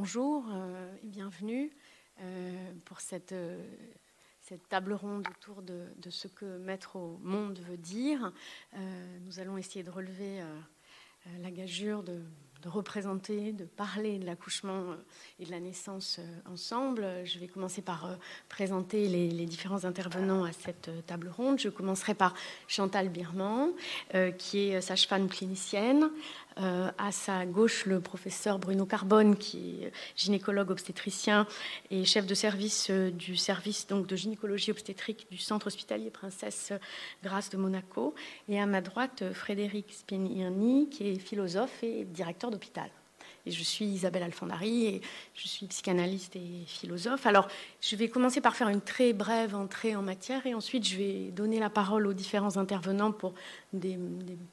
bonjour et bienvenue pour cette, cette, table ronde autour de, ce que mettre au monde veut dire. nous allons essayer de relever la gageure de de représenter, de parler de l'accouchement euh, et de la naissance euh, ensemble. Je vais commencer par euh, présenter les, différents intervenants à cette table ronde. Je commencerai par Chantal Birman, qui est sage-femme clinicienne, à sa gauche, le professeur Bruno Carbone, qui est gynécologue obstétricien et chef de service du service donc, de gynécologie obstétrique du centre hospitalier Princesse Grâce de Monaco. Et à ma droite, Frédéric Spinierny, qui est philosophe et directeur d'hôpital. Et je suis Isabelle Alfandari et je suis psychanalyste et philosophe. Alors, je vais commencer par faire une très brève entrée en matière et ensuite je vais donner la parole aux différents intervenants pour des,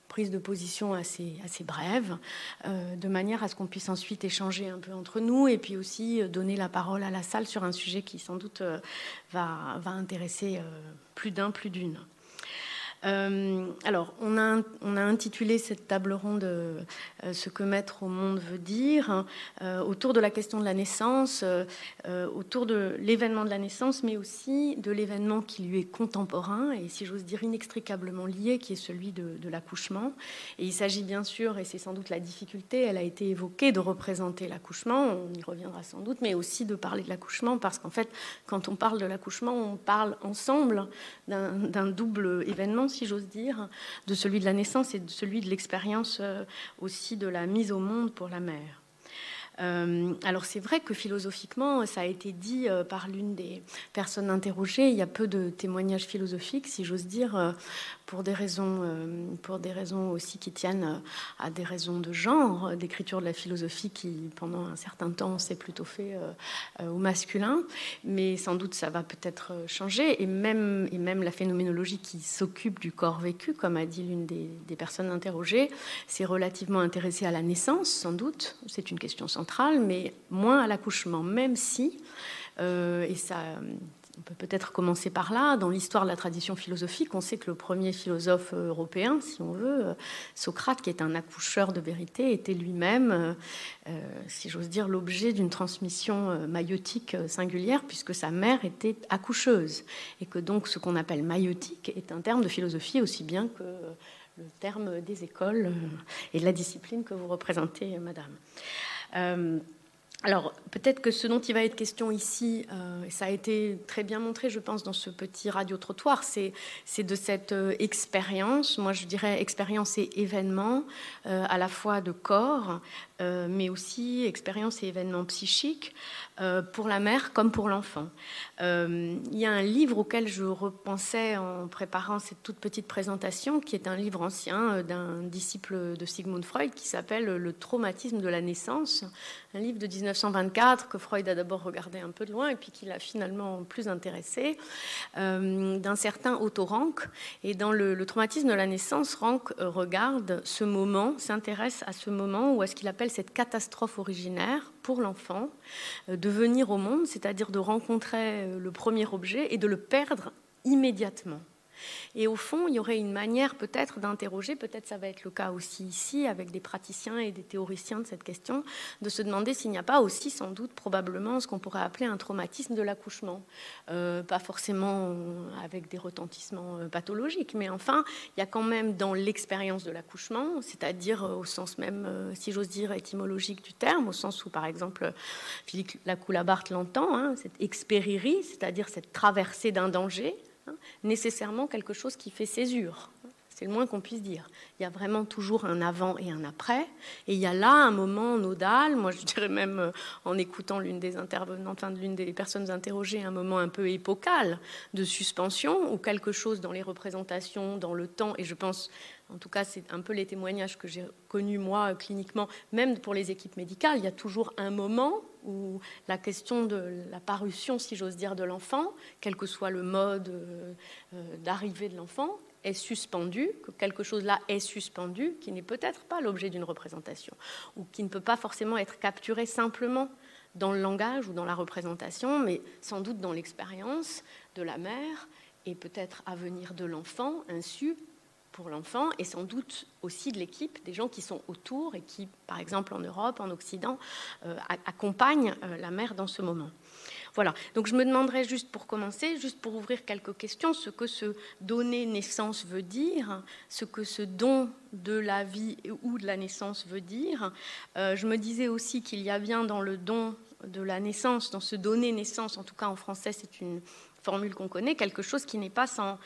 prises de position assez, assez brèves, euh, de manière à ce qu'on puisse ensuite échanger un peu entre nous et puis aussi euh, donner la parole à la salle sur un sujet qui sans doute euh, va, va intéresser plus d'un, plus d'une. Euh, alors, on a, intitulé cette table ronde euh, Ce que mettre au monde veut dire, euh, autour de la question de la naissance, autour de l'événement de la naissance, mais aussi de l'événement qui lui est contemporain et, si j'ose dire, inextricablement lié, qui est celui de l'accouchement. Et il s'agit bien sûr, et c'est sans doute la difficulté, elle a été évoquée, de représenter l'accouchement, on y reviendra sans doute, mais aussi de parler de l'accouchement, parce qu'en fait, quand on parle de l'accouchement, on parle ensemble d'un double événement si j'ose dire, de celui de la naissance et de celui de l'expérience euh, aussi de la mise au monde pour la mère. Euh, alors c'est vrai que philosophiquement, ça a été dit euh, par l'une des personnes interrogées, il y a peu de témoignages philosophiques, si j'ose dire, pour des raisons, euh, pour des raisons aussi qui tiennent euh, à des raisons de genre, d'écriture de la philosophie qui, pendant un certain temps, s'est plutôt fait euh, au masculin. Mais sans doute, ça va peut-être changer. Et même, et même la phénoménologie qui s'occupe du corps vécu, comme a dit l'une des, des personnes interrogées, s'est relativement intéressée à la naissance, sans doute. C'est une question centrale, mais moins à l'accouchement, même si, et ça on peut peut-être commencer par là. Dans l'histoire de la tradition philosophique, on sait que le premier philosophe européen, si on veut, Socrate, qui est un accoucheur de vérité, était lui-même, euh, euh, si j'ose dire, l'objet d'une transmission euh, maïotique singulière, puisque sa mère était accoucheuse. Et que donc ce qu'on appelle maïotique est un terme de philosophie aussi bien que le terme des écoles et de la discipline que vous représentez, madame. Alors, peut-être que ce dont il va être question ici, euh, ça a été très bien montré, je pense, dans ce petit radio-trottoir, c'est, de cette euh, expérience, moi je dirais expérience et événement, euh, à la fois de corps, mais aussi expérience et événement psychique, pour la mère comme pour l'enfant. il y a un livre auquel je repensais en préparant cette toute petite présentation, qui est un livre ancien d'un disciple de Sigmund Freud, qui s'appelle Le traumatisme de la naissance, un livre de 1924 que Freud a d'abord regardé un peu de loin et puis qui l'a finalement plus intéressé, euh, d'un certain Otto Rank. Et dans le, traumatisme de la naissance, Rank euh, regarde ce moment, s'intéresse à ce moment où est-ce qu'il appelle cette catastrophe originaire pour l'enfant, euh, de venir au monde, c'est-à-dire de rencontrer le premier objet et de le perdre immédiatement. Et au fond, il y aurait une manière peut-être d'interroger, peut-être ça va être le cas aussi ici, avec des praticiens et des théoriciens de cette question, de se demander s'il n'y a pas aussi sans doute probablement ce qu'on pourrait appeler un traumatisme de l'accouchement. Euh, pas forcément avec des retentissements euh, pathologiques, mais enfin, il y a quand même dans l'expérience de l'accouchement, c'est-à-dire euh, au sens même, si j'ose dire, étymologique du terme, au sens où, par exemple, Philippe Lacoulabart l'entend, hein, cette expéririe, c'est-à-dire cette traversée d'un danger, Nécessairement quelque chose qui fait césure. C'est le moins qu'on puisse dire. Il y a vraiment toujours un avant et un après. Et il y a là un moment nodal, moi je dirais même euh, en écoutant l'une des intervenantes, enfin, l'une des personnes interrogées, un moment un peu épocal de suspension, ou quelque chose dans les représentations, dans le temps, et je pense, en tout cas c'est un peu les témoignages que j'ai connus moi cliniquement, même pour les équipes médicales, il y a toujours un moment où la question de la parution, si j'ose dire, de l'enfant, quel que soit le mode euh, euh, d'arrivée de l'enfant, est suspendu, que quelque chose là est suspendu, qui n'est peut-être pas l'objet d'une représentation, ou qui ne peut pas forcément être capturé simplement dans le langage ou dans la représentation, mais sans doute dans l'expérience de la mère et peut-être à venir de l'enfant, insu, pour l'enfant et sans doute aussi de l'équipe, des gens qui sont autour et qui, par exemple en Europe, en Occident, accompagnent la mère dans ce moment. Voilà, donc je me demanderais juste pour commencer, juste pour ouvrir quelques questions, ce que ce donner naissance veut dire, ce que ce don de la vie ou de la naissance veut dire. Euh, je me disais aussi qu'il y a bien dans le don de la naissance, dans ce donner naissance, en tout cas en français c'est une formule qu'on connaît, quelque chose qui n'est pas sans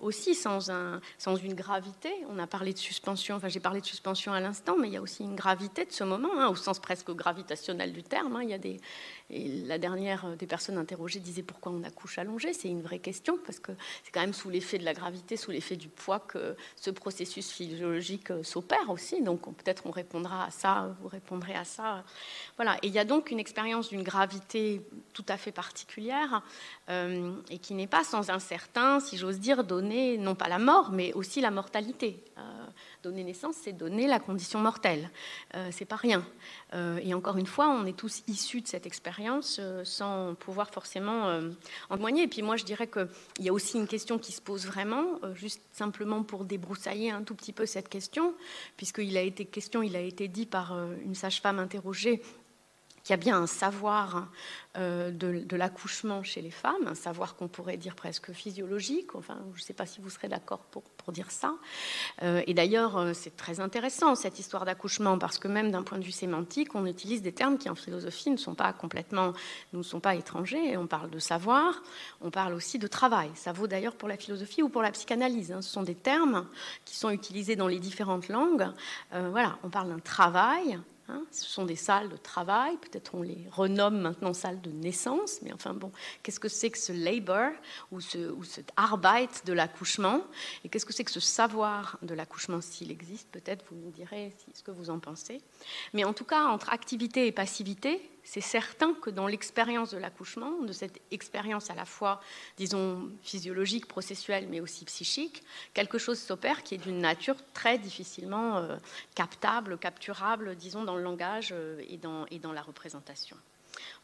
aussi sans, un, sans une gravité. On a parlé de suspension, enfin j'ai parlé de suspension à l'instant, mais il y a aussi une gravité de ce moment, hein, au sens presque gravitationnel du terme. Hein. Il y a la dernière des personnes interrogées disait pourquoi on accouche allongé. C'est une vraie question parce que c'est quand même sous l'effet de la gravité, sous l'effet du poids que ce processus physiologique euh, s'opère aussi. Donc peut-être on répondra à ça, vous répondrez à ça. Voilà. Et il y a donc une expérience d'une gravité tout à fait particulière euh, et qui n'est pas sans un certain, si j'ose dire, donner non pas la mort, mais aussi la mortalité. Euh, donner naissance, c'est donner la condition mortelle. Euh, c'est pas rien. Euh, et encore une fois, on est tous issus de cette expérience sans pouvoir forcément en témoigner. Et puis moi, je dirais qu'il y a aussi une question qui se pose vraiment, juste simplement pour débroussailler un tout petit peu cette question, puisqu'il a été question, il a été dit par une sage-femme interrogée qu'il y a bien un savoir euh, de, l'accouchement chez les femmes, un savoir qu'on pourrait dire presque physiologique, enfin je ne sais pas si vous serez d'accord pour, dire ça. Euh, et d'ailleurs euh, c'est très intéressant cette histoire d'accouchement parce que même d'un point de vue sémantique, on utilise des termes qui en philosophie ne sont pas complètement, ne sont pas étrangers. On parle de savoir, on parle aussi de travail. Ça vaut d'ailleurs pour la philosophie ou pour la psychanalyse. Hein. Ce sont des termes qui sont utilisés dans les différentes langues. voilà, on parle d'un travail Hein, ce sont des salles de travail, peut-être on les renomme maintenant salles de naissance, mais enfin bon, qu'est-ce que c'est que ce labor ou, ce, ou cet arbeit de l'accouchement? Et qu'est-ce que c'est que ce savoir de l'accouchement? S'il existe Peut-être vous me direz ce que vous en pensez. Mais en tout cas, entre activité et passivité, c'est certain que dans l'expérience de l'accouchement, de cette expérience à la fois, disons, physiologique, processuelle, mais aussi psychique, quelque chose s'opère qui est d'une nature très difficilement euh, captable, capturable, disons, dans le langage euh, et, dans, et dans la représentation.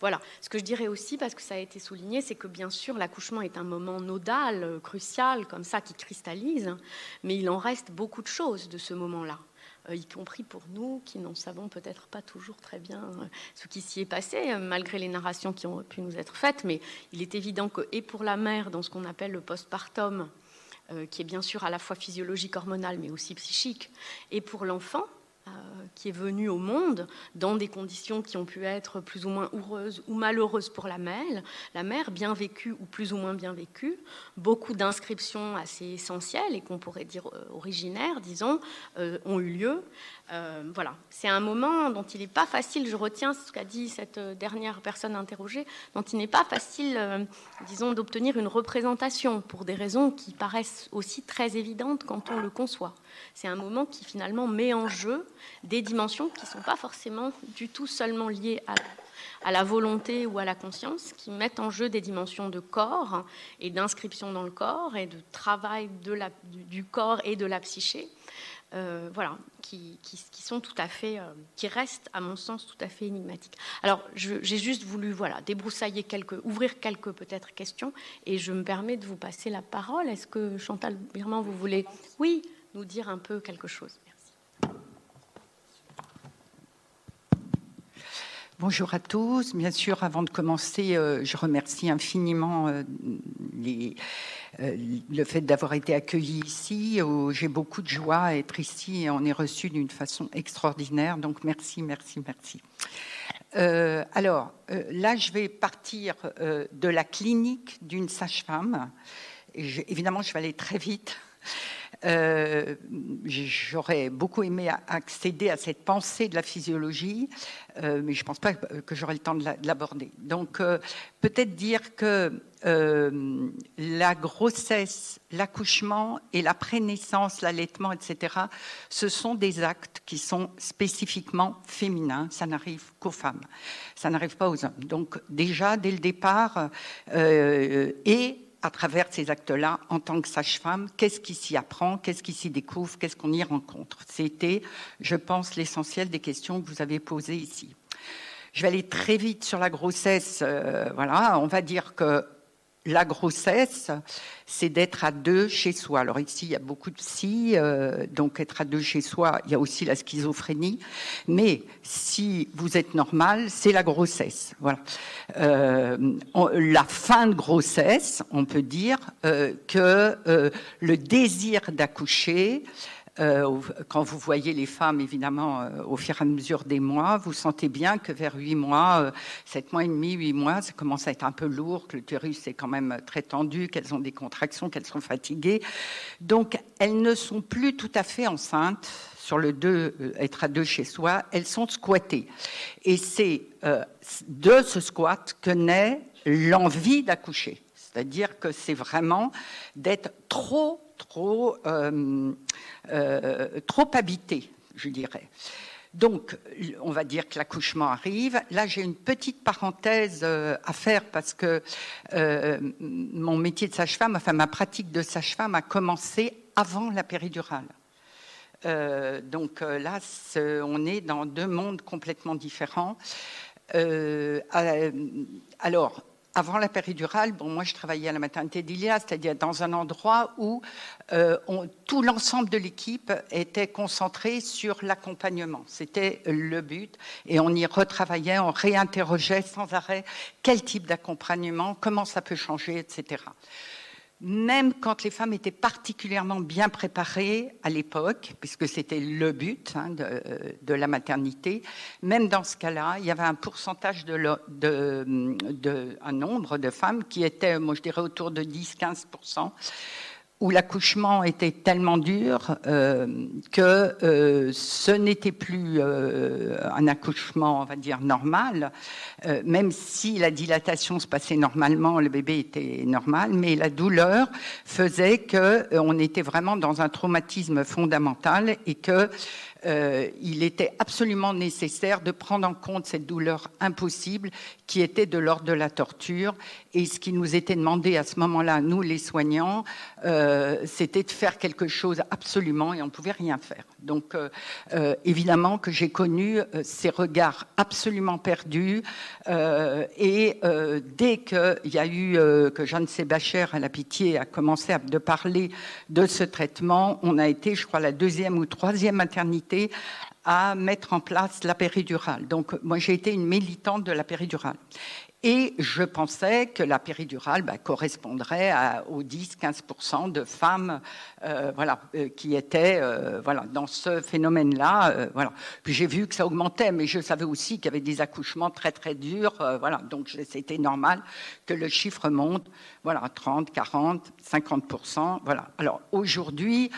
Voilà. Ce que je dirais aussi, parce que ça a été souligné, c'est que bien sûr, l'accouchement est un moment nodal, euh, crucial, comme ça, qui cristallise, mais il en reste beaucoup de choses de ce moment-là. Euh, y compris pour nous qui n'en savons peut-être pas toujours très bien euh, ce qui s'y est passé, euh, malgré les narrations qui ont pu nous être faites. Mais il est évident que, et pour la mère, dans ce qu'on appelle le postpartum, qui est bien sûr à la fois physiologique, hormonal, mais aussi psychique, et pour l'enfant, qui est venu au monde dans des conditions qui ont pu être plus ou moins heureuses ou malheureuses pour la mère, la mère bien vécue ou plus ou moins bien vécue, beaucoup d'inscriptions assez essentielles et qu'on pourrait dire euh, originaires, disons, euh, ont eu lieu. voilà, c'est un moment dont il n'est pas facile, je retiens ce qu'a dit cette dernière personne interrogée, dont il n'est pas facile, disons, d'obtenir une représentation pour des raisons qui paraissent aussi très évidentes quand on le conçoit. C'est un moment qui finalement met en jeu des dimensions qui ne sont pas forcément du tout seulement liées à, la volonté ou à la conscience, qui mettent en jeu des dimensions de corps et d'inscription dans le corps et de travail du, corps et de la psyché. Euh, voilà, qui, sont tout à fait, euh, qui restent à mon sens tout à fait énigmatiques. Alors, j'ai juste voulu, voilà, débroussailler quelques, ouvrir quelques peut-être questions, et je me permets de vous passer la parole. Est-ce que Chantal Birman, vous voulez, oui, dire un peu quelque chose. Bonjour à tous. Bien sûr, avant de commencer, euh, je remercie infiniment euh, euh, le fait d'avoir été accueilli ici. J'ai beaucoup de joie à être ici et on est reçu d'une façon extraordinaire. Donc merci, merci, merci. alors là, je vais partir de la clinique d'une sage-femme. Évidemment, je vais aller très vite. Euh, j'aurais beaucoup aimé accéder à cette pensée de la physiologie, euh, mais je ne pense pas que j'aurai le temps de l'aborder. Donc, euh, peut-être dire que la grossesse, l'accouchement et la prénaissance, l'allaitement, etc., ce sont des actes qui sont spécifiquement féminins. Ça n'arrive qu'aux femmes. Ça n'arrive pas aux hommes. Donc, déjà, dès le départ, et à travers ces actes-là, en tant que sage-femme, qu'est-ce qui s'y apprend, qu'est-ce qui s'y découvre, qu'est-ce qu'on y rencontre? C'était, je pense, l'essentiel des questions que vous avez posées ici. Je vais aller très vite sur la grossesse. Euh, voilà, on va dire que la grossesse, c'est d'être à deux chez soi. Alors ici, il y a beaucoup de psy, euh, donc être à deux chez soi, il y a aussi la schizophrénie. Mais si vous êtes normal, c'est la grossesse. Voilà. Euh, la fin de grossesse, on peut dire euh, que le désir d'accoucher euh, quand vous voyez les femmes, évidemment, euh, au fur et à mesure des mois, vous sentez bien que vers huit mois, euh, sept mois et demi, huit mois, ça commence à être un peu lourd, que l'utérus est quand même très tendu, qu'elles ont des contractions, qu'elles sont fatiguées. Donc, elles ne sont plus tout à fait enceintes sur le deux, être à deux chez soi, elles sont squattées. Et c'est de ce squat que naît l'envie d'accoucher. C'est-à-dire que c'est vraiment d'être trop, trop euh, habité, je dirais. Donc, on va dire que l'accouchement arrive. Là, j'ai une petite parenthèse euh, à faire parce que euh, mon métier de sage-femme, enfin ma pratique de sage-femme a commencé avant la péridurale. donc là, on est dans deux mondes complètement différents. alors, avant la péridurale, bon, moi je travaillais à la maternité d'Ilia, c'est-à-dire dans un endroit où euh, tout l'ensemble de l'équipe était concentré sur l'accompagnement. C'était le but. Et on y retravaillait, on réinterrogeait sans arrêt quel type d'accompagnement, comment ça peut changer, etc même quand les femmes étaient particulièrement bien préparées à l'époque, puisque c'était le but hein, de, la maternité, même dans ce cas-là, il y avait un pourcentage de, un nombre de femmes qui étaient, moi je dirais, autour de 10-15 où l'accouchement était tellement dur euh, que euh, ce n'était plus euh, un accouchement, on va dire, normal, même si la dilatation se passait normalement, le bébé était normal, mais la douleur faisait qu'on était vraiment dans un traumatisme fondamental et que euh, il était absolument nécessaire de prendre en compte cette douleur impossible qui était de l'ordre de la torture. Et ce qui nous était demandé à ce moment-là, nous les soignants, euh, c'était de faire quelque chose absolument et on ne pouvait rien faire. Donc euh, évidemment que j'ai connu ces regards absolument perdus et dès qu'il y a eu que Jeanne Sébacher à la pitié a commencé à parler de ce traitement, on a été, je crois, la deuxième ou troisième maternité à mettre en place la péridurale. Donc, moi, j'ai été une militante de la péridurale. Et je pensais que la péridurale bah, correspondrait aux 10-15% de femmes euh, voilà, euh, qui étaient euh, voilà, dans ce phénomène-là. voilà. Puis j'ai vu que ça augmentait, mais je savais aussi qu'il y avait des accouchements très très durs. voilà. Donc c'était normal que le chiffre monte voilà, 30, 40, 50%. Voilà. Alors aujourd'hui,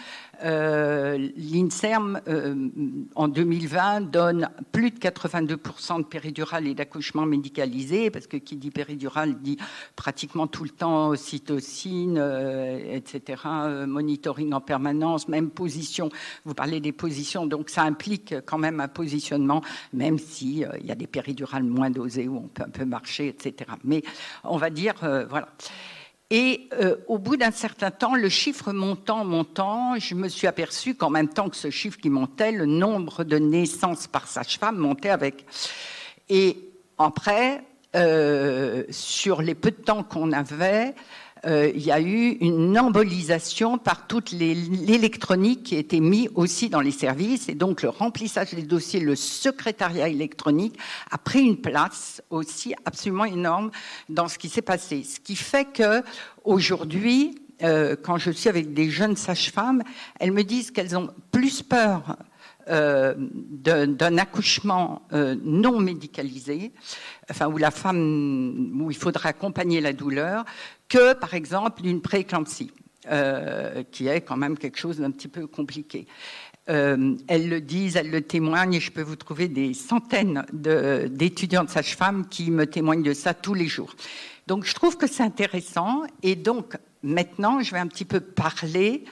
euh, l'INSERM, euh, en 2020, donne plus de 82% de péridurale et d'accouchement médicalisé, parce que qui dit péridurale dit pratiquement tout le temps ocytocine, euh, etc., monitoring en permanence, même position. Vous parlez des positions, donc ça implique quand même un positionnement, même s'il il y a des péridurales moins dosées où on peut un peu marcher, etc. Mais on va dire, voilà. Et euh, au bout d'un certain temps, le chiffre montant, montant, je me suis aperçue qu'en même temps que ce chiffre qui montait, le nombre de naissances par sage-femme montait avec. Et après, euh, sur les peu de temps qu'on avait, euh, il y a eu une embolisation par toute l'électronique qui été mise aussi dans les services. Et donc, le remplissage des dossiers, le secrétariat électronique a pris une place aussi absolument énorme dans ce qui s'est passé. Ce qui fait que aujourd'hui, euh, quand je suis avec des jeunes sages-femmes, elles me disent qu'elles ont plus peur euh, d'un accouchement euh, non médicalisé, enfin où la femme, où il faudra accompagner la douleur, que par exemple d'une prééclampsie, euh, qui est quand même quelque chose d'un petit peu compliqué. elles le disent, elles le témoignent, et je peux vous trouver des centaines d'étudiantes sages-femmes qui me témoignent de ça tous les jours. Donc je trouve que c'est intéressant, et donc maintenant je vais un petit peu parler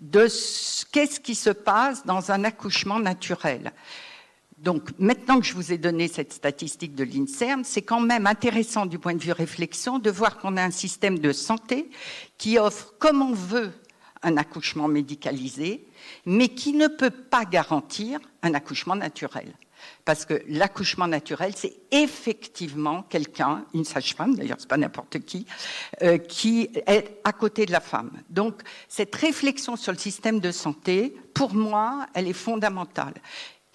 de qu'est-ce qui se passe dans un accouchement naturel. Donc maintenant que je vous ai donné cette statistique de l'INSERM, c'est quand même intéressant du point de vue réflexion de voir qu'on a un système de santé qui offre comme on veut un accouchement médicalisé, mais qui ne peut pas garantir un accouchement naturel. Parce que l'accouchement naturel, c'est effectivement quelqu'un, une sage-femme, d'ailleurs c'est pas n'importe qui, euh, qui est à côté de la femme. Donc cette réflexion sur le système de santé, pour moi, elle est fondamentale.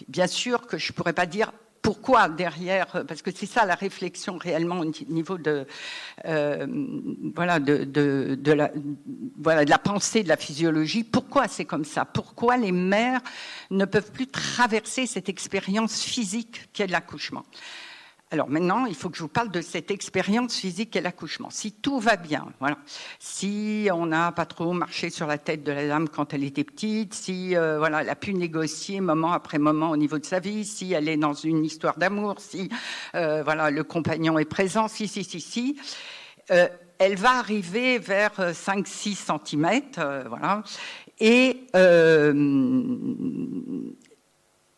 Bien sûr que je pourrais pas dire pourquoi derrière, parce que c'est ça la réflexion réellement au niveau de, euh, voilà, de, la, voilà, de la pensée, de la physiologie, pourquoi c'est comme ça? Pourquoi les mères ne peuvent plus traverser cette expérience physique qu'est l'accouchement? Alors maintenant, il faut que je vous parle de cette expérience physique et l'accouchement. Si tout va bien, voilà. Si on n'a pas trop marché sur la tête de la dame quand elle était petite, si euh, voilà, elle a pu négocier moment après moment au niveau de sa vie, si elle est dans une histoire d'amour, si euh, voilà, le compagnon est présent, si, si, si, si. Euh, elle va arriver vers 5-6 cm, voilà, et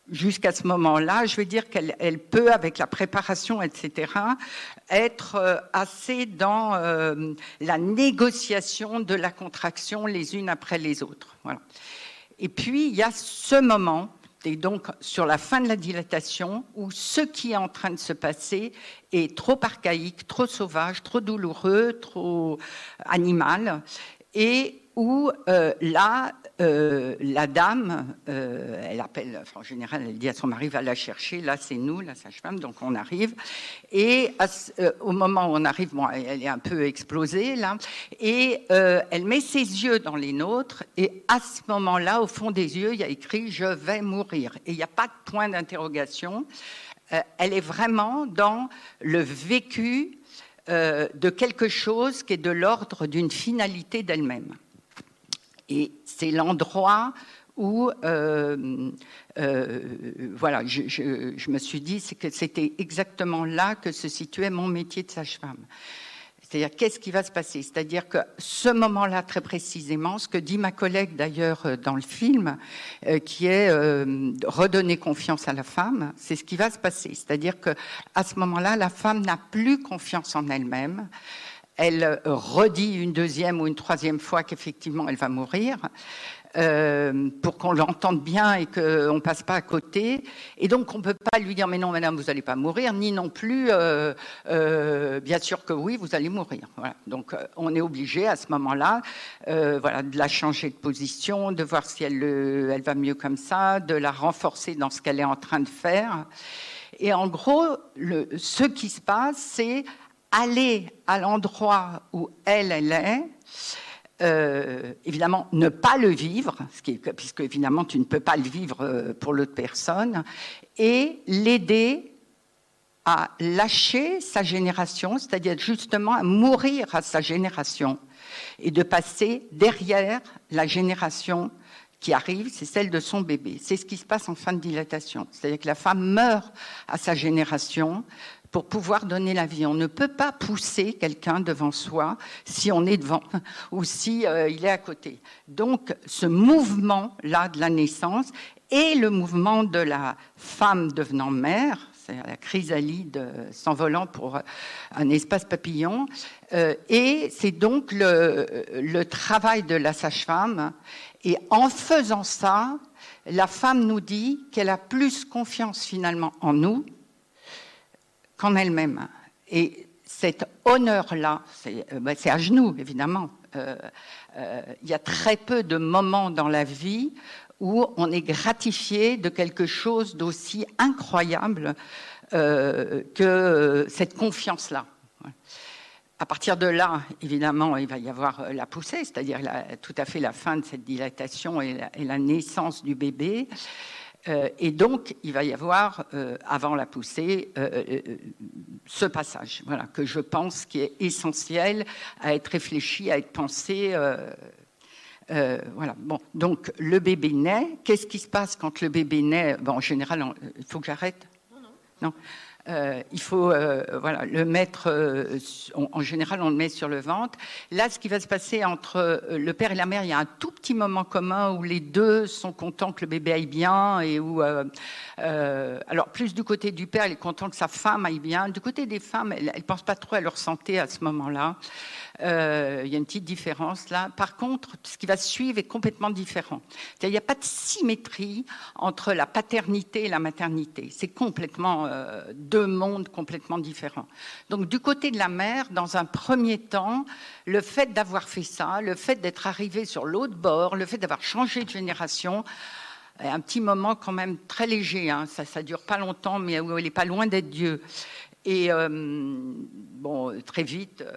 jusqu'à ce moment-là, je veux dire qu'elle peut, avec la préparation, etc., être euh, assez dans euh, la négociation de la contraction les unes après les autres. Voilà. Et puis, il y a ce moment, et donc sur la fin de la dilatation, où ce qui est en train de se passer est trop archaïque, trop sauvage, trop douloureux, trop animal, et où euh, là, euh, la dame, euh, elle appelle, en général, elle dit à son mari, va la chercher, là c'est nous, la sage-femme, donc on arrive. Et au moment où on arrive, elle est un peu explosée là, et elle met ses yeux dans les nôtres, et à ce moment-là, au fond des yeux, il y a écrit, je vais mourir. Et il n'y a pas de point d'interrogation. elle est vraiment dans le vécu de quelque chose qui est de l'ordre d'une finalité d'elle-même. Et c'est l'endroit où, euh, euh, voilà, je, me suis dit que c'était exactement là que se situait mon métier de sage-femme. C'est-à-dire, qu'est-ce qui va se passer? C'est-à-dire que ce moment-là, très précisément, ce que dit ma collègue d'ailleurs euh, dans le film, qui est redonner confiance à la femme, c'est ce qui va se passer. C'est-à-dire que à ce moment-là, la femme n'a plus confiance en elle-même elle redit une deuxième ou une troisième fois qu'effectivement elle va mourir, euh, pour qu'on l'entende bien et qu'on ne passe pas à côté. Et donc on ne peut pas lui dire mais non madame vous n'allez pas mourir, ni non plus euh, euh, bien sûr que oui vous allez mourir. Donc on est obligé à ce moment-là voilà, de la changer de position, de voir si elle, elle va mieux comme ça, de la renforcer dans ce qu'elle est en train de faire. Et en gros, ce qui se passe, c'est aller à l'endroit où elle, est, euh, évidemment, ne pas le vivre, puisque évidemment tu ne peux pas le vivre euh, pour l'autre personne, et l'aider à lâcher sa génération, c'est-à-dire justement à mourir à sa génération, et de passer derrière la génération qui arrive, c'est celle de son bébé. C'est ce qui se passe en fin de dilatation. C'est-à-dire que la femme meurt à sa génération, pour pouvoir donner la vie. On ne peut pas pousser quelqu'un devant soi si on est devant ou si euh, il est à côté. Donc ce mouvement là de la naissance et le mouvement de la femme devenant mère, c'est la chrysalide s'envolant pour un espace papillon, euh, et c'est donc le, le travail de la sage-femme. Et en faisant ça, la femme nous dit qu'elle a plus confiance finalement en nous qu'en elle-même. Et cet honneur-là, c'est euh, bah, à genoux, évidemment. Euh, euh, il y a très peu de moments dans la vie où on est gratifié de quelque chose d'aussi incroyable que cette confiance-là. À partir de là, évidemment, il va y avoir la poussée, c'est-à-dire tout à fait la fin de cette dilatation et la naissance du bébé. Euh, et donc, il va y avoir, euh, avant la poussée, euh, ce passage, voilà, que je pense qui est essentiel à être réfléchi, à être pensé. voilà. Bon, donc le bébé naît. Qu'est-ce qui se passe quand le bébé naît? Bon, En général, il faut que j'arrête. Non, non. non. Euh, il faut euh, voilà, le mettre, euh, en général, on le met sur le ventre. Là, ce qui va se passer entre le père et la mère, il y a un tout petit moment commun où les deux sont contents que le bébé aille bien et où, alors plus du côté du père, il est content que sa femme aille bien. Du côté des femmes, elles ne pensent pas trop à leur santé à ce moment-là. Euh, il y a une petite différence là. Par contre, ce qui va suivre est complètement différent. Il n'y a pas de symétrie entre la paternité et la maternité. C'est complètement euh, deux mondes complètement différents. Donc du côté de la mère, dans un premier temps, le fait d'avoir fait ça, le fait d'être arrivé sur l'autre bord, le fait d'avoir changé de génération, un petit moment quand même très léger. Hein. Ça, ça dure pas longtemps, mais où il n'est pas loin d'être Dieu. Et euh, bon, très vite. Euh,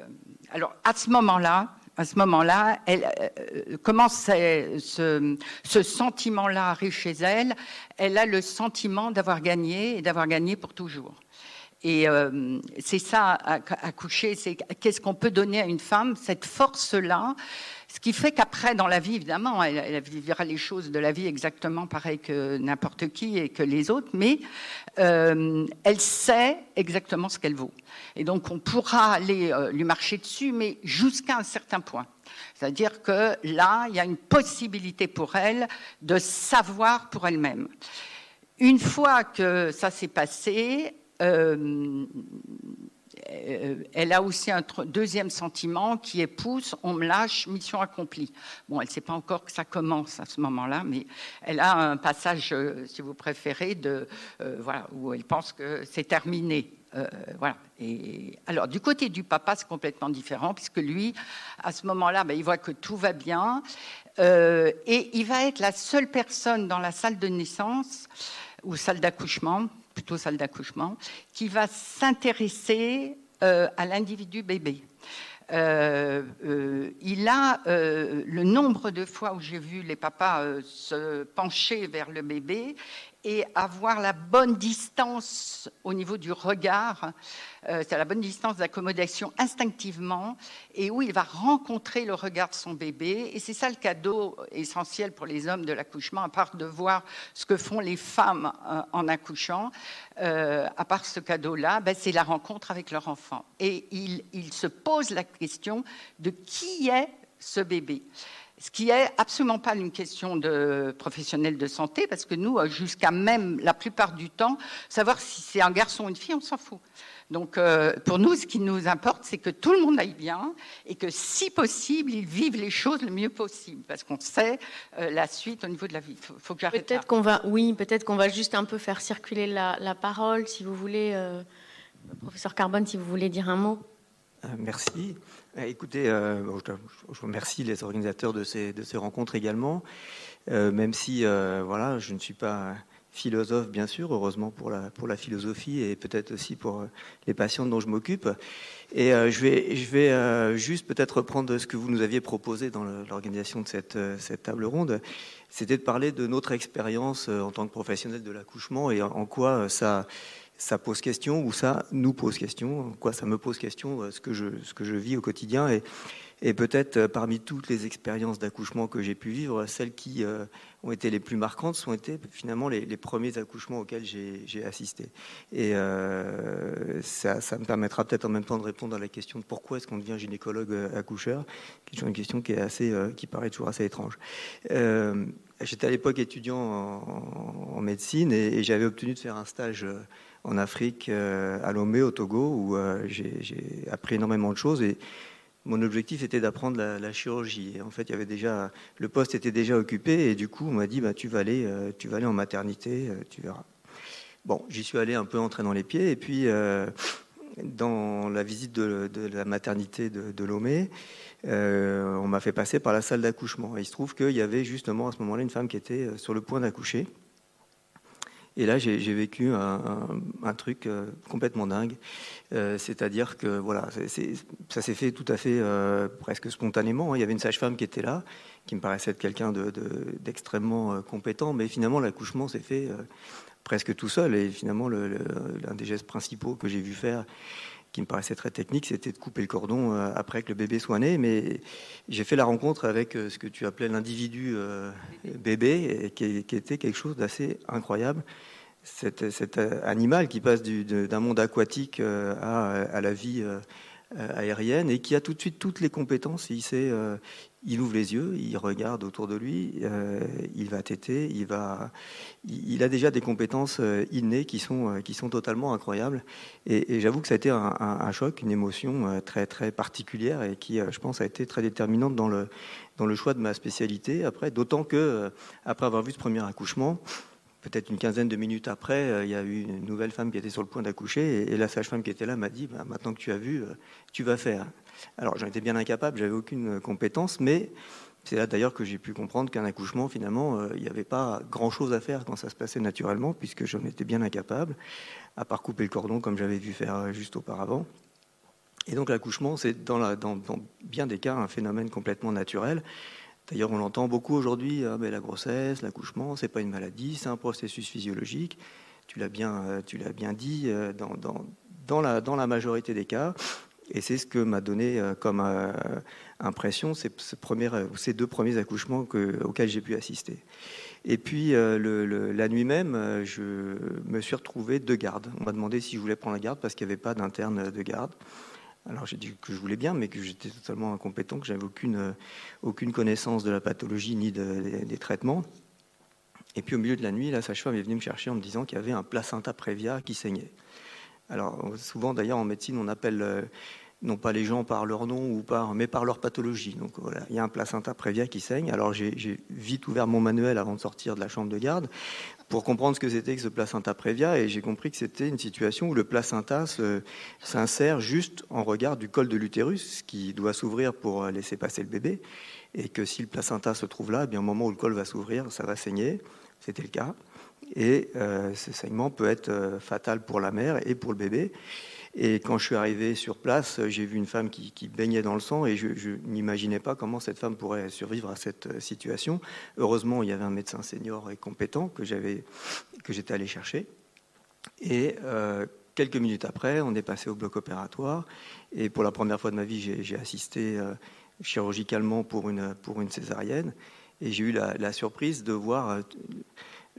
alors à ce moment-là, à ce moment-là, elle euh, commence ce, sentiment-là arrive chez elle? Elle a le sentiment d'avoir gagné et d'avoir gagné pour toujours. Et c'est ça, accoucher, c'est qu'est-ce qu'on peut donner à une femme, cette force-là, ce qui fait qu'après, dans la vie, évidemment, elle, vivra les choses de la vie exactement pareil que n'importe qui et que les autres, mais euh, elle sait exactement ce qu'elle vaut. Et donc, on pourra aller euh, lui marcher dessus, mais jusqu'à un certain point. C'est-à-dire que là, il y a une possibilité pour elle de savoir pour elle-même. Une fois que ça s'est passé, euh, elle a aussi un deuxième sentiment qui est pousse, on me lâche, mission accomplie. Bon, elle ne sait pas encore que ça commence à ce moment-là, mais elle a un passage, euh, si vous préférez, de, euh, voilà, où elle pense que c'est terminé. voilà. Et alors, du côté du papa, c'est complètement différent, puisque lui, à ce moment-là, ben, il voit que tout va bien, et il va être la seule personne dans la salle de naissance ou salle d'accouchement salle d'accouchement, qui va s'intéresser euh, à l'individu bébé. Euh, euh, il a le nombre de fois où j'ai vu les papas se pencher vers le bébé et avoir la bonne distance au niveau du regard, euh, c'est la bonne distance d'accommodation instinctivement, et où il va rencontrer le regard de son bébé. Et c'est ça le cadeau essentiel pour les hommes de l'accouchement, à part de voir ce que font les femmes euh, en accouchant, euh, à part ce cadeau-là, ben, c'est la rencontre avec leur enfant. Et il se pose la question de qui est ce bébé ce qui est absolument pas une question de professionnel de santé, parce que nous, jusqu'à même la plupart du temps, savoir si c'est un garçon ou une fille, on s'en fout. Donc, euh, pour nous, ce qui nous importe, c'est que tout le monde aille bien et que, si possible, ils vivent les choses le mieux possible, parce qu'on sait euh, la suite au niveau de la vie. Faut, faut que j'arrête. Peut-être qu'on va, oui, peut-être qu'on va juste un peu faire circuler la, parole, si vous voulez, euh, professeur Carbone, si vous voulez dire un mot. merci. Eh, écoutez, euh, je, remercie les organisateurs de ces, de ces rencontres également, euh, même si euh, voilà, je ne suis pas philosophe, bien sûr, heureusement pour la, pour la philosophie et peut-être aussi pour les patients dont je m'occupe. Et je vais, je vais juste peut-être reprendre ce que vous nous aviez proposé dans l'organisation de cette, cette table ronde, c'était de parler de notre expérience en tant que professionnel de l'accouchement et en quoi ça ça pose question ou ça nous pose question, quoi ça me pose question, euh, ce que je, ce que je vis au quotidien. Et, et peut-être euh, parmi toutes les expériences d'accouchement que j'ai pu vivre, celles qui euh, ont été les plus marquantes sont été finalement les, premiers accouchements auxquels j'ai assisté. Et ça, ça, me permettra peut-être en même temps de répondre à la question de pourquoi est-ce qu'on devient gynécologue accoucheur, qui est une question qui est assez, qui paraît toujours assez étrange. J'étais à l'époque étudiant en, médecine et j'avais obtenu de faire un stage en Afrique, euh, à Lomé, au Togo, où euh, j'ai appris énormément de choses. Et mon objectif était d'apprendre la, chirurgie. En fait, il y avait déjà, le poste était déjà occupé. Et du coup, on m'a dit, bah, tu, vas aller, euh, tu vas aller en maternité, tu verras. Bon, j'y suis allé un peu entrer dans les pieds. Et puis, dans la visite de, la maternité de, Lomé, on m'a fait passer par la salle d'accouchement. Il se trouve qu'il y avait justement à ce moment-là une femme qui était sur le point d'accoucher. Et là, j'ai vécu un, truc euh, complètement dingue. Euh, c'est-à-dire que voilà, ça s'est fait tout à fait euh, presque spontanément. Hein. Il y avait une sage-femme qui était là, qui me paraissait être quelqu'un d'extrêmement compétent, mais finalement, l'accouchement s'est fait presque tout seul. Et finalement, l'un des gestes principaux que j'ai vu faire, qui me paraissait très technique, c'était de couper le cordon euh, après que le bébé soit né. Mais j'ai fait la rencontre avec euh, ce que tu appelais l'individu euh, bébé, qui, était quelque chose d'assez incroyable. Cet, animal qui passe d'un monde aquatique à, la vie aérienne et qui a tout de suite toutes les compétences. Il sait, il ouvre les yeux, il regarde autour de lui, euh, il va téter, il va, il, a déjà des compétences euh, innées qui sont euh, qui sont totalement incroyables. Et, j'avoue que ça a été un, choc, une émotion très très particulière et qui, je pense, a été très déterminante dans le dans le choix de ma spécialité. D'autant que après avoir vu ce premier accouchement, peut-être une quinzaine de minutes après, il y a eu une nouvelle femme qui était sur le point d'accoucher et, la sage-femme qui était là m'a dit bah, maintenant que tu as vu, tu vas faire. Alors j'en étais bien incapable, j'avais aucune compétence, mais c'est là d'ailleurs que j'ai pu comprendre qu'un accouchement, finalement, euh, il n'y avait pas grand-chose à faire quand ça se passait naturellement, puisque j'en étais bien incapable, à part couper le cordon comme j'avais vu faire euh, juste auparavant. Et donc l'accouchement, c'est dans, bien des cas un phénomène complètement naturel. D'ailleurs, on l'entend beaucoup aujourd'hui, ah, la grossesse, l'accouchement, c'est pas une maladie, c'est un processus physiologique. Tu l'as bien, euh, tu l'as bien dit, dans la majorité des cas, et c'est ce que m'a donné euh, comme euh, impression ces, euh, ces, deux premiers accouchements auxquels j'ai pu assister. Et puis la nuit même, je me suis retrouvé de garde. On m'a demandé si je voulais prendre la garde parce qu'il n'y avait pas d'interne de garde. Alors j'ai dit que je voulais bien, mais que j'étais totalement incompétent, que j'avais aucune, aucune connaissance de la pathologie ni des traitements. Et puis au milieu de la nuit, la sage-femme est venue me chercher en me disant qu'il y avait un placenta prévia qui saignait. Alors souvent d'ailleurs en médecine on appelle euh, non pas les gens par leur nom ou par, mais par leur pathologie. Donc voilà, il y a un placenta prévia qui saigne. Alors j'ai vite ouvert mon manuel avant de sortir de la chambre de garde pour comprendre ce que c'était que ce placenta prévia et j'ai compris que c'était une situation où le placenta s'insère juste en regard du col de l'utérus qui doit s'ouvrir pour laisser passer le bébé et que si le placenta se trouve là, eh bien au moment où le col va s'ouvrir, ça va saigner. C'était le cas. Et euh, ce saignement peut être euh, fatal pour la mère et pour le bébé. Et quand je suis arrivé sur place, j'ai vu une femme qui, baignait dans le sang et je, n'imaginais pas comment cette femme pourrait survivre à cette euh, situation. Heureusement, il y avait un médecin senior et compétent que j'avais, que j'étais allé chercher. Et quelques minutes après, on est passé au bloc opératoire. Et pour la première fois de ma vie, j'ai, assisté chirurgicalement pour une, pour une césarienne. Et j'ai eu la, la surprise de voir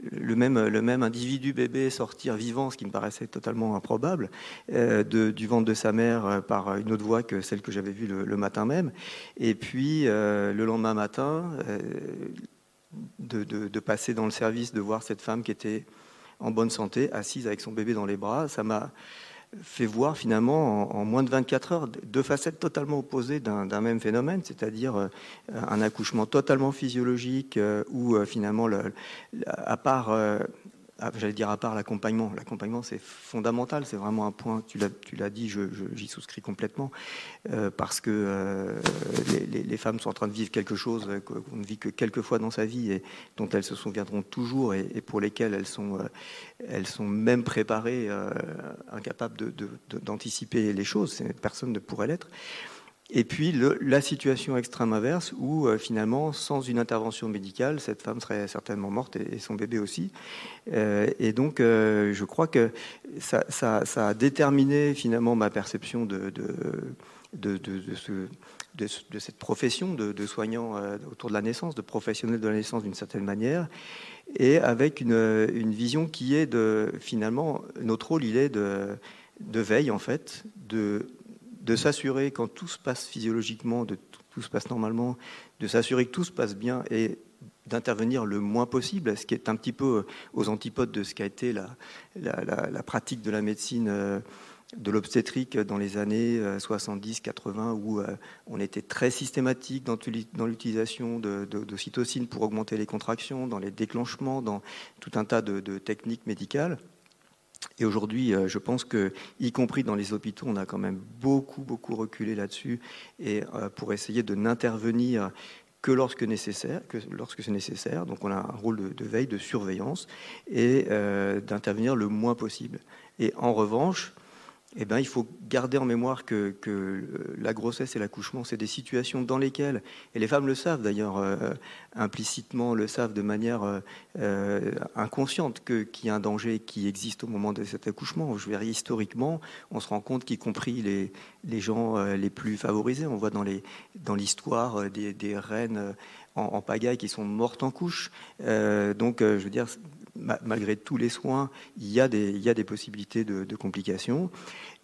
le même, le même individu bébé sortir vivant, ce qui me paraissait totalement improbable, euh, du ventre de sa mère euh, par une autre voie que celle que j'avais vue le, matin même. Et puis, euh, le lendemain matin, de, de, passer dans le service, de voir cette femme qui était en bonne santé, assise avec son bébé dans les bras, ça m'a fait voir finalement en, moins de 24 heures deux facettes totalement opposées d'un même phénomène, c'est-à-dire euh, un accouchement totalement physiologique euh, où euh, finalement, à part ah, j'allais dire à part l'accompagnement. L'accompagnement, c'est fondamental, c'est vraiment un point, tu l'as dit, j'y souscris complètement, euh, parce que euh, les, femmes sont en train de vivre quelque chose qu'on ne vit que quelques fois dans sa vie et dont elles se souviendront toujours et, pour lesquelles elles sont, euh, elles sont même préparées, incapables d'anticiper les choses, personne ne pourrait l'être. Et puis la situation extrême inverse où euh, finalement, sans une intervention médicale, cette femme serait certainement morte et, son bébé aussi. Euh, et donc, euh, je crois que ça, a déterminé finalement ma perception de, cette profession de, soignant autour de la naissance, de professionnel de la naissance d'une certaine manière, et avec une, une, vision qui est de finalement notre rôle, il est de, de veille en fait, de de s'assurer quand tout se passe physiologiquement, de tout se passe normalement, de s'assurer que tout se passe bien et d'intervenir le moins possible, ce qui est un petit peu aux antipodes de ce qu'a été la, pratique de la médecine euh, de l'obstétrique dans les années 70-80, euh, où euh, on était très systématique dans, l'utilisation d'ocytocine pour augmenter les contractions, dans les déclenchements, dans tout un tas de techniques médicales. Et aujourd'hui, euh, je pense que, y compris dans les hôpitaux, on a quand même beaucoup, beaucoup reculé là-dessus, et euh, pour essayer de n'intervenir que lorsque nécessaire, que lorsque c'est nécessaire. Donc, on a un rôle de, veille, de surveillance, et euh, d'intervenir le moins possible. Et en revanche, eh ben, il faut garder en mémoire que, la grossesse et l'accouchement, c'est des situations dans lesquelles, et les femmes le savent d'ailleurs, euh, implicitement le savent de manière euh, euh, inconsciente, qu'il y a un danger qui existe au moment de cet accouchement. Je dire, historiquement, on se rend compte qu'y compris les, les gens les plus favorisés, on voit dans l'histoire dans des, des, reines en, en, pagaille qui sont mortes en couche. donc, je veux dire, malgré tous les soins, il y a des, possibilités de, complications.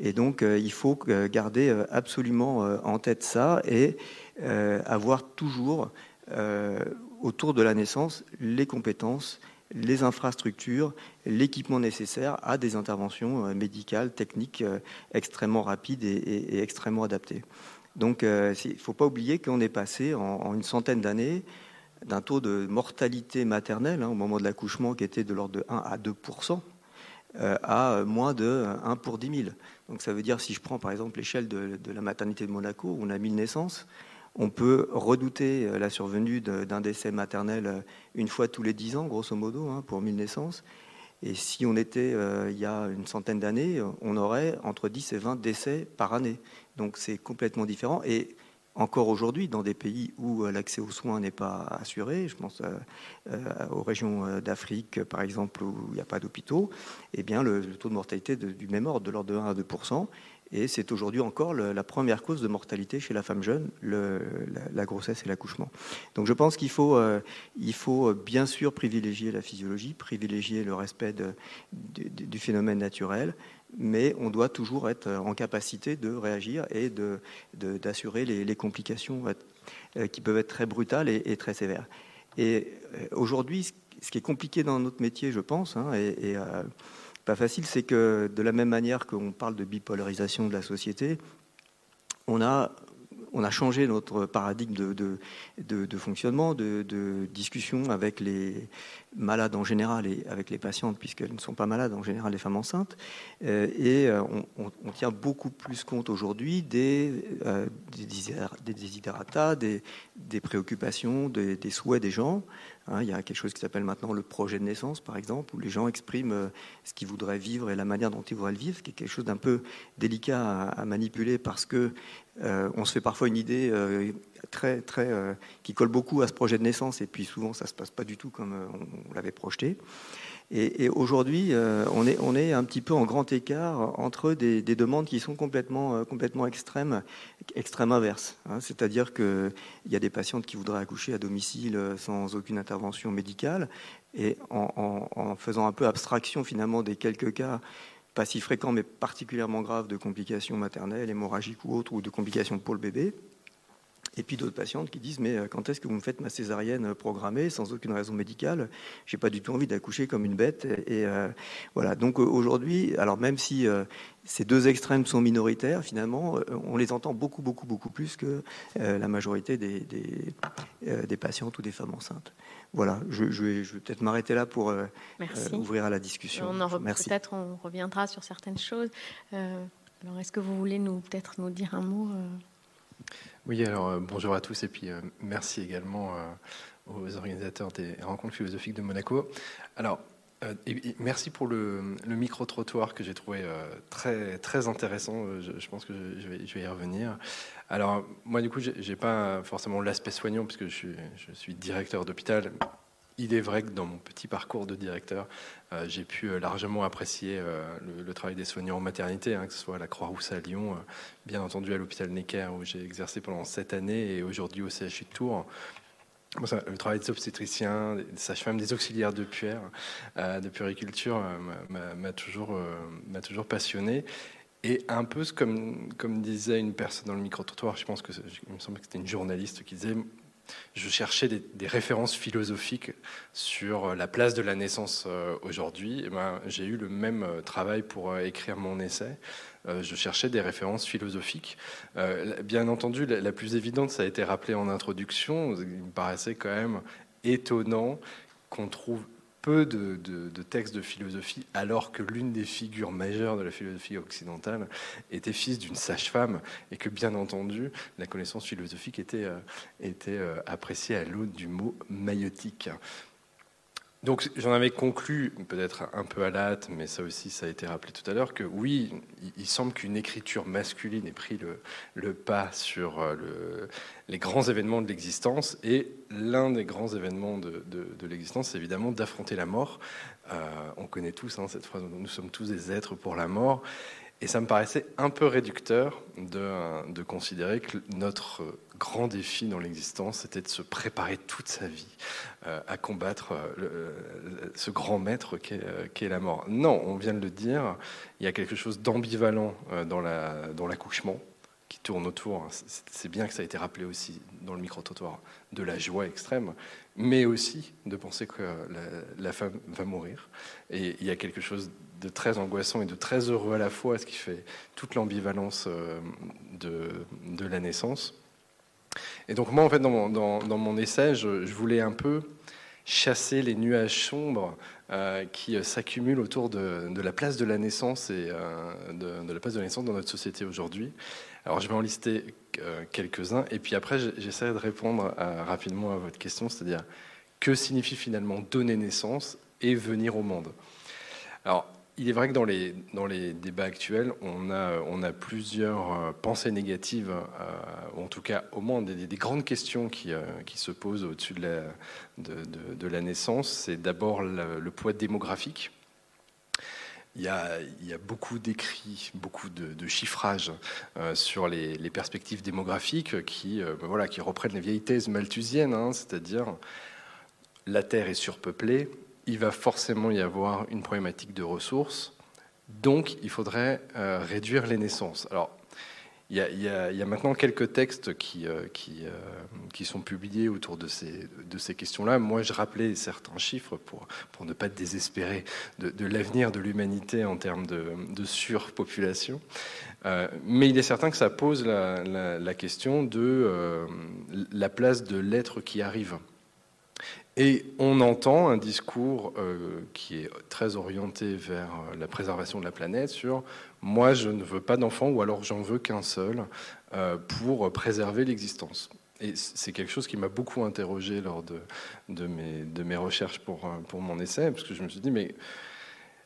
Et donc, euh, il faut garder euh, absolument euh, en tête ça et avoir toujours autour de la naissance les compétences, les infrastructures, l'équipement nécessaire à des interventions médicales, techniques extrêmement rapides et, extrêmement adaptées. Donc il ne faut pas oublier qu'on est passé en une centaine d'années d'un taux de mortalité maternelle hein, au moment de l'accouchement qui était de l'ordre de 1 à 2% euh, à moins de 1 pour 10 000. Donc ça veut dire, si je prends par exemple l'échelle de, la maternité de Monaco, où on a 1000 naissances, on peut redouter euh, la survenue d'un décès maternel euh, une fois tous les 10 ans, grosso modo, hein, pour 1000 naissances. Et si on était il y a une centaine d'années, on aurait entre 10 et 20 décès par année. Donc c'est complètement différent. Et encore aujourd'hui dans des pays où euh, l'accès aux soins n'est pas assuré, je pense euh, euh, aux régions d'Afrique par exemple où il n'y a pas d'hôpitaux, eh bien le, taux de mortalité du même ordre, de l'ordre de 1 à 2 et c'est aujourd'hui encore la première cause de mortalité chez la femme jeune, la, grossesse et l'accouchement. Donc je pense qu'il faut, il faut bien sûr privilégier la physiologie, privilégier le respect du phénomène naturel, mais on doit toujours être en capacité de réagir et d'assurer les, complications euh, qui peuvent être très brutales et, très sévères. Et euh, aujourd'hui, ce qui est compliqué dans notre métier, je pense, hein, et, euh, pas facile, c'est que de la même manière qu'on parle de bipolarisation de la société, on a on a changé notre paradigme de, fonctionnement, de, discussion avec les malades en général et avec les patientes, puisqu'elles ne sont pas malades en général, les femmes enceintes. Euh, et euh, on, tient beaucoup plus compte aujourd'hui des, euh, des, préoccupations, des, souhaits des gens. Hein, il y a quelque chose qui s'appelle maintenant le projet de naissance, par exemple, où les gens expriment ce qu'ils voudraient vivre et la manière dont ils voudraient le vivre, ce qui est quelque chose d'un peu délicat à manipuler parce que euh, on se fait parfois une idée euh, très, très, euh, qui colle beaucoup à ce projet de naissance, et puis souvent ça ne se passe pas du tout comme on, l'avait projeté. Et, aujourd'hui, on, est, on est un petit peu en grand écart entre des, demandes qui sont complètement, complètement extrêmes, extrêmes inverses. Hein. C'est-à-dire qu'il y a des patientes qui voudraient accoucher à domicile sans aucune intervention médicale, et en, en faisant un peu abstraction finalement des quelques cas pas si fréquent, mais particulièrement grave de complications maternelles, hémorragiques ou autres, ou de complications pour le bébé. Et puis d'autres patientes qui disent mais euh, quand est-ce que vous me faites ma césarienne programmée sans aucune raison médicale? J'ai pas du tout envie d'accoucher comme une bête. Et, euh, voilà. Donc euh, aujourd'hui, alors même si ces deux extrêmes sont minoritaires, finalement, on les entend beaucoup beaucoup beaucoup plus que la majorité des, des, des patientes ou des femmes enceintes. Voilà, je, vais, peut-être m'arrêter là pour euh, euh, ouvrir à la discussion. On peut-être on reviendra sur certaines choses. Euh, alors, est-ce que vous voulez nous peut-être nous dire un mot Oui, alors bonjour à tous et puis merci également aux organisateurs des rencontres philosophiques de Monaco. Alors, merci pour le, micro-trottoir que j'ai trouvé très, très intéressant. Je, pense que je vais, je y revenir. Alors, moi, du coup, j'ai pas forcément l'aspect soignant, puisque je je suis directeur d'hôpital. Il est vrai que dans mon petit parcours de directeur, euh, j'ai pu euh, largement apprécier euh, le, travail des soignants en maternité, hein, que ce soit à la Croix-Rousse à Lyon, bien entendu à l'hôpital Necker, où j'ai exercé pendant sept années, et aujourd'hui au CHU de Tours. le travail des obstétriciens, des sages-femmes, des auxiliaires de puère, de puriculture, m'a toujours, passionné. Et un peu comme, comme disait une personne dans le micro-trottoir, je pense que il me semble que c'était une journaliste qui disait je cherchais des, références philosophiques sur la place de la naissance euh, aujourd'hui. Ben, j'ai eu le même euh, travail pour euh, écrire mon essai. Je cherchais des références philosophiques. Bien entendu, la plus évidente, ça a été rappelé en introduction. Il me paraissait quand même étonnant qu'on trouve peu de, textes de philosophie, alors que l'une des figures majeures de la philosophie occidentale était fils d'une sage-femme, et que bien entendu, la connaissance philosophique était, euh, était euh, appréciée à l'aune du mot maïotique. Donc j'en avais conclu, peut-être un peu à la hâte, mais ça aussi ça a été rappelé tout à l'heure, que oui, il, semble qu'une écriture masculine ait pris le, pas sur euh, les grands événements de l'existence, et l'un des grands événements de, l'existence, c'est évidemment d'affronter la mort. Euh, on connaît tous hein, cette phrase, nous sommes tous des êtres pour la mort, et ça me paraissait un peu réducteur de, de considérer que notre grand défi dans l'existence, c'était de se préparer toute sa vie euh, à combattre euh, ce grand maître euh, qu'est la mort. Non, on vient de le dire, il y a quelque chose d'ambivalent dans l'accouchement, qui tourne autour, c'est bien que ça a été rappelé aussi dans le micro-trottoir, de la joie extrême, mais aussi de penser que la, femme va mourir. Et il y a quelque chose de très angoissant et de très heureux à la fois, ce qui fait toute l'ambivalence euh, de, la naissance. Et donc moi, en fait, dans mon, dans, essai, je, voulais un peu chasser les nuages sombres euh, qui s'accumulent autour de, la place de la naissance et euh, de, la place de la naissance dans notre société aujourd'hui. Alors je vais en lister euh, quelques-uns et puis après j'essaierai de répondre rapidement à votre question, c'est-à-dire que signifie finalement donner naissance et venir au monde? Alors il est vrai que dans les, dans les débats actuels, on a, on a plusieurs euh, pensées négatives, euh, en tout cas au moins des, des grandes questions qui, qui se posent au-dessus de la, de, la naissance. C'est d'abord le poids démographique. Il y, a, beaucoup d'écrits, beaucoup de, chiffrages euh, sur les, perspectives démographiques qui, euh, ben voilà, qui reprennent les vieilles thèses malthusiennes, hein, c'est-à-dire la Terre est surpeuplée, il va forcément y avoir une problématique de ressources, donc il faudrait euh, réduire les naissances. Alors, il y, a, maintenant quelques textes qui, euh, euh, sont publiés autour de ces, questions-là. Moi, je rappelais certains chiffres pour, ne pas désespérer de, l'avenir de l'humanité en termes de, surpopulation. Euh, mais il est certain que ça pose la, question de la place de l'être qui arrive. Et on entend un discours qui est très orienté vers la préservation de la planète sur moi je ne veux pas d'enfants ou alors j'en veux qu'un seul euh, pour préserver l'existence. Et c'est quelque chose qui m'a beaucoup interrogé lors de, mes, recherches pour, pour mon essai, parce que je me suis dit, mais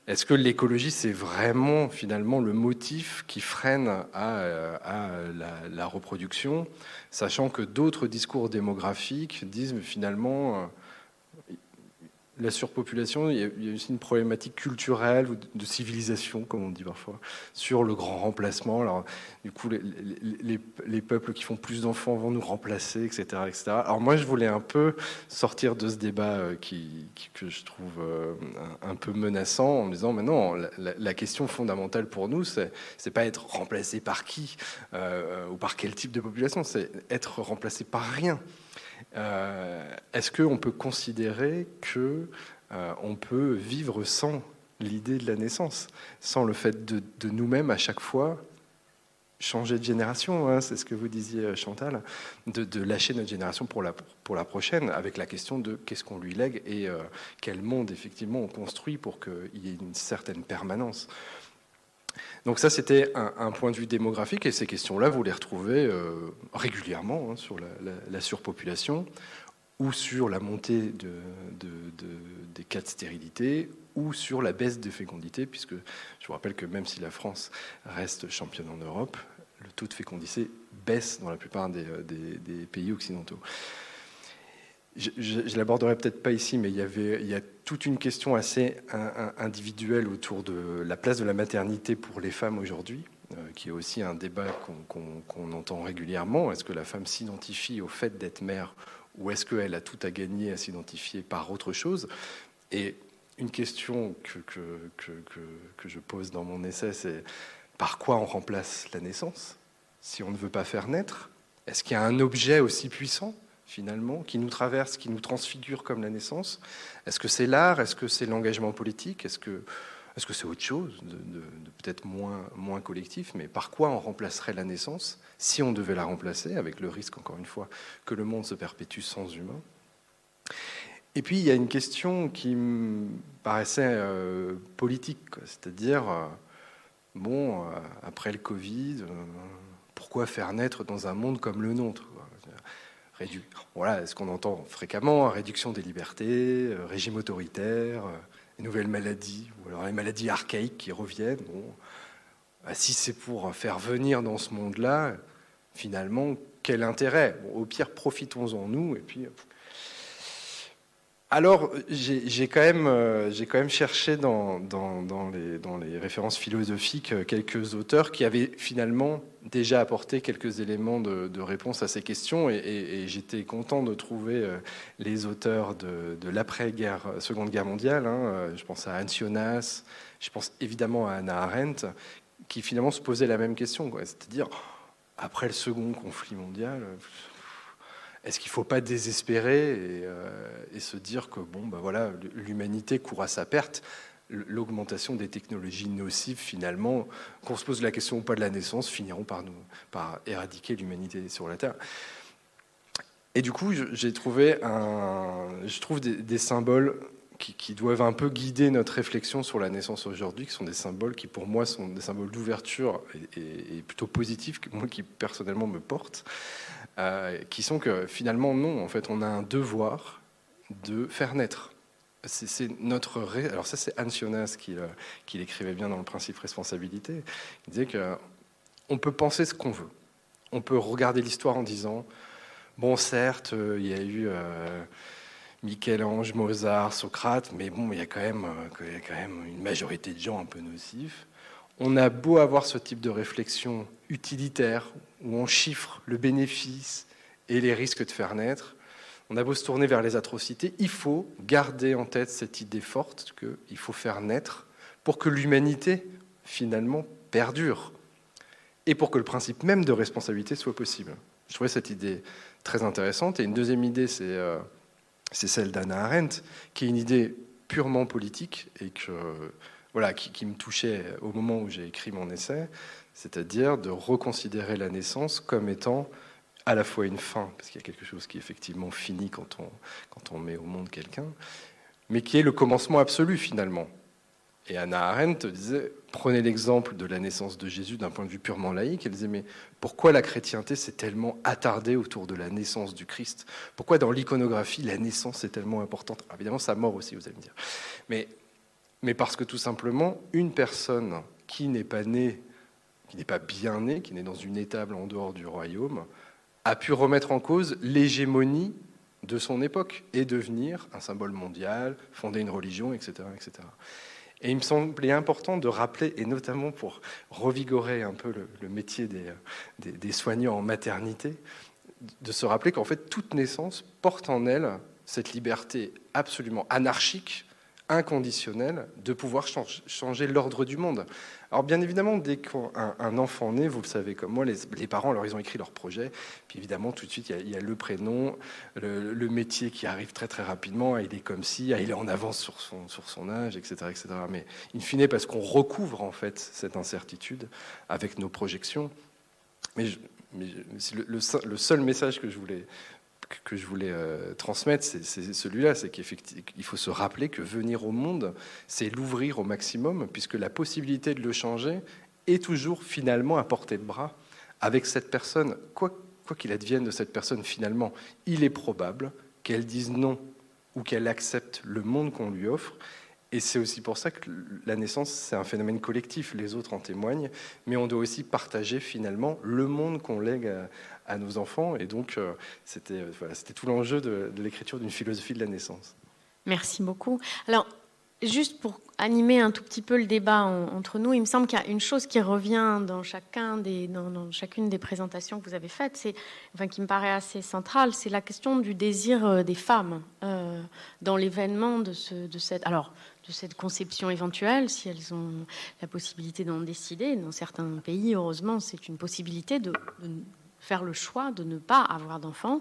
est-ce que l'écologie, c'est vraiment finalement le motif qui freine à, à la, la, reproduction, sachant que d'autres discours démographiques disent finalement la surpopulation, il y, a, aussi une problématique culturelle ou de, civilisation, comme on dit parfois, sur le grand remplacement. Alors, du coup, les, peuples qui font plus d'enfants vont nous remplacer, etc., etc. Alors moi, je voulais un peu sortir de ce débat euh, qui, que je trouve euh, un, peu menaçant, en me disant, mais non, la, question fondamentale pour nous, c'est pas être remplacé par qui euh, ou par quel type de population, c'est être remplacé par rien. Euh, est-ce qu'on peut considérer que euh, on peut vivre sans l'idée de la naissance, sans le fait de, nous-mêmes à chaque fois changer de génération, hein, c'est ce que vous disiez euh, Chantal, de, lâcher notre génération pour la, pour la prochaine, avec la question de qu'est-ce qu'on lui lègue et quel monde effectivement on construit pour qu'il y ait une certaine permanence. Donc ça, c'était un, point de vue démographique, et ces questions-là, vous les retrouvez euh, régulièrement hein, sur la, surpopulation ou sur la montée de, des cas de stérilité ou sur la baisse de fécondité, puisque je vous rappelle que même si la France reste championne en Europe, le taux de fécondité baisse dans la plupart des euh, pays occidentaux je ne l'aborderai peut-être pas ici, mais il y, a toute une question assez individuelle autour de la place de la maternité pour les femmes aujourd'hui, euh, qui est aussi un débat qu'on entend régulièrement. Est-ce que la femme s'identifie au fait d'être mère ou est-ce qu'elle a tout à gagner à s'identifier par autre chose? Et une question que, que, que, que je pose dans mon essai, c'est par quoi on remplace la naissance? Si on ne veut pas faire naître Est-ce qu'il y a un objet aussi puissant? Finalement, qui nous traverse, qui nous transfigure comme la naissance. Est-ce que c'est l'art? Est-ce que c'est l'engagement politique? Est-ce que est-ce c'est autre chose, de, peut-être moins, moins collectif, mais par quoi on remplacerait la naissance si on devait la remplacer, avec le risque, encore une fois, que le monde se perpétue sans humains Et puis, il y a une question qui me paraissait euh, politique, c'est-à-dire, euh, bon, euh, après le Covid, pourquoi faire naître dans un monde comme le nôtre? Voilà ce qu'on entend fréquemment, réduction des libertés, euh, régime autoritaire, euh, nouvelles maladies, ou alors les maladies archaïques qui reviennent. Bah, si c'est pour faire venir dans ce monde-là, finalement, quel intérêt? Au pire, profitons-en nous, et puis alors, j'ai quand, même, euh, cherché dans, dans, les, dans, les, références philosophiques euh, quelques auteurs qui avaient finalement déjà apporté quelques éléments de, réponse à ces questions, et, j'étais content de trouver euh, les auteurs de, l'après-guerre, Seconde Guerre mondiale. Hein, je pense à Hans Jonas, je pense évidemment à Anna Arendt, qui finalement se posaient la même question, c'est-à-dire après le second conflit mondial, est-ce qu'il ne faut pas désespérer et, et, se dire que bon, bah voilà, l'humanité court à sa perte l'augmentation des technologies nocives, finalement, qu'on se pose la question ou pas de la naissance, finiront par, nous, par éradiquer l'humanité sur la Terre. Et du coup, j'ai trouvé je trouve des, symboles qui, doivent un peu guider notre réflexion sur la naissance aujourd'hui, qui sont des symboles qui, pour moi, sont des symboles d'ouverture et, plutôt positifs, moi qui personnellement me portent, euh, qui sont que finalement, non, en fait, on a un devoir de faire naître. C'est notre. Alors, ça, c'est Anne qui, qui l'écrivait bien dans le principe responsabilité. Il disait qu'on peut penser ce qu'on veut. On peut regarder l'histoire en disant Bon, certes, euh, il y a eu euh, Michel-Ange, Mozart, Socrate, mais bon, il y, a quand même, euh, quand même une majorité de gens un peu nocifs. On a beau avoir ce type de réflexion utilitaire, où on chiffre le bénéfice et les risques de faire naître, on a beau se tourner vers les atrocités, il faut garder en tête cette idée forte qu'il faut faire naître pour que l'humanité, finalement, perdure et pour que le principe même de responsabilité soit possible. Je trouvais cette idée très intéressante. Et une deuxième idée, c'est euh, celle d'Anna Arendt, qui est une idée purement politique et qui, me touchait au moment où j'ai écrit mon essai, c'est-à-dire de reconsidérer la naissance comme étant à la fois une fin, parce qu'il y a quelque chose qui est effectivement fini quand on met au monde quelqu'un, mais qui est le commencement absolu finalement. Et Anna Arendt disait, prenez l'exemple de la naissance de Jésus d'un point de vue purement laïque, elle disait, mais pourquoi la chrétienté s'est tellement attardée autour de la naissance du Christ? Pourquoi dans l'iconographie, la naissance est tellement importante? Évidemment, sa mort aussi, vous allez me dire. Mais, mais parce que tout simplement, une personne qui n'est pas née, qui n'est pas bien née, qui n'est dans une étable en dehors du royaume, a pu remettre en cause l'hégémonie de son époque et devenir un symbole mondial, fonder une religion, etc. etc. Et il me semblait important de rappeler, et notamment pour revigorer un peu le, métier des, des, soignants en maternité, de se rappeler qu'en fait, toute naissance porte en elle cette liberté absolument anarchique, inconditionnelle, de pouvoir changer l'ordre du monde. Alors bien évidemment, dès qu'un enfant naît, vous le savez comme moi, les, parents, alors ils ont écrit leur projet, puis évidemment tout de suite il y a, le prénom, le, métier qui arrive très très rapidement, il est comme si, il est en avance sur son, sur son âge, etc., etc. Mais in fine, parce qu'on recouvre en fait cette incertitude avec nos projections. Mais, le, seul message que je voulais que je voulais euh, transmettre, c'est celui-là, c'est qu'il faut se rappeler que venir au monde, c'est l'ouvrir au maximum, puisque la possibilité de le changer est toujours finalement à portée de bras avec cette personne. Quoi qu'il advienne de cette personne, finalement, il est probable qu'elle dise non ou qu'elle accepte le monde qu'on lui offre. Et c'est aussi pour ça que la naissance, c'est un phénomène collectif, les autres en témoignent, mais on doit aussi partager finalement le monde qu'on lègue à, nos enfants. Et donc, euh, c'était euh, voilà, tout l'enjeu de, l'écriture d'une philosophie de la naissance. Merci beaucoup. Alors, Juste pour animer un tout petit peu le débat entre nous, il me semble qu'il y a une chose qui revient dans, chacun des, dans, chacune des présentations que vous avez faites, c'est, enfin, qui me paraît assez centrale, c'est la question du désir euh, des femmes dans l'événement de, ce, de cette, alors, de cette conception éventuelle, si elles ont la possibilité d'en décider. Dans certains pays, heureusement, c'est une possibilité de faire le choix de ne pas avoir d'enfants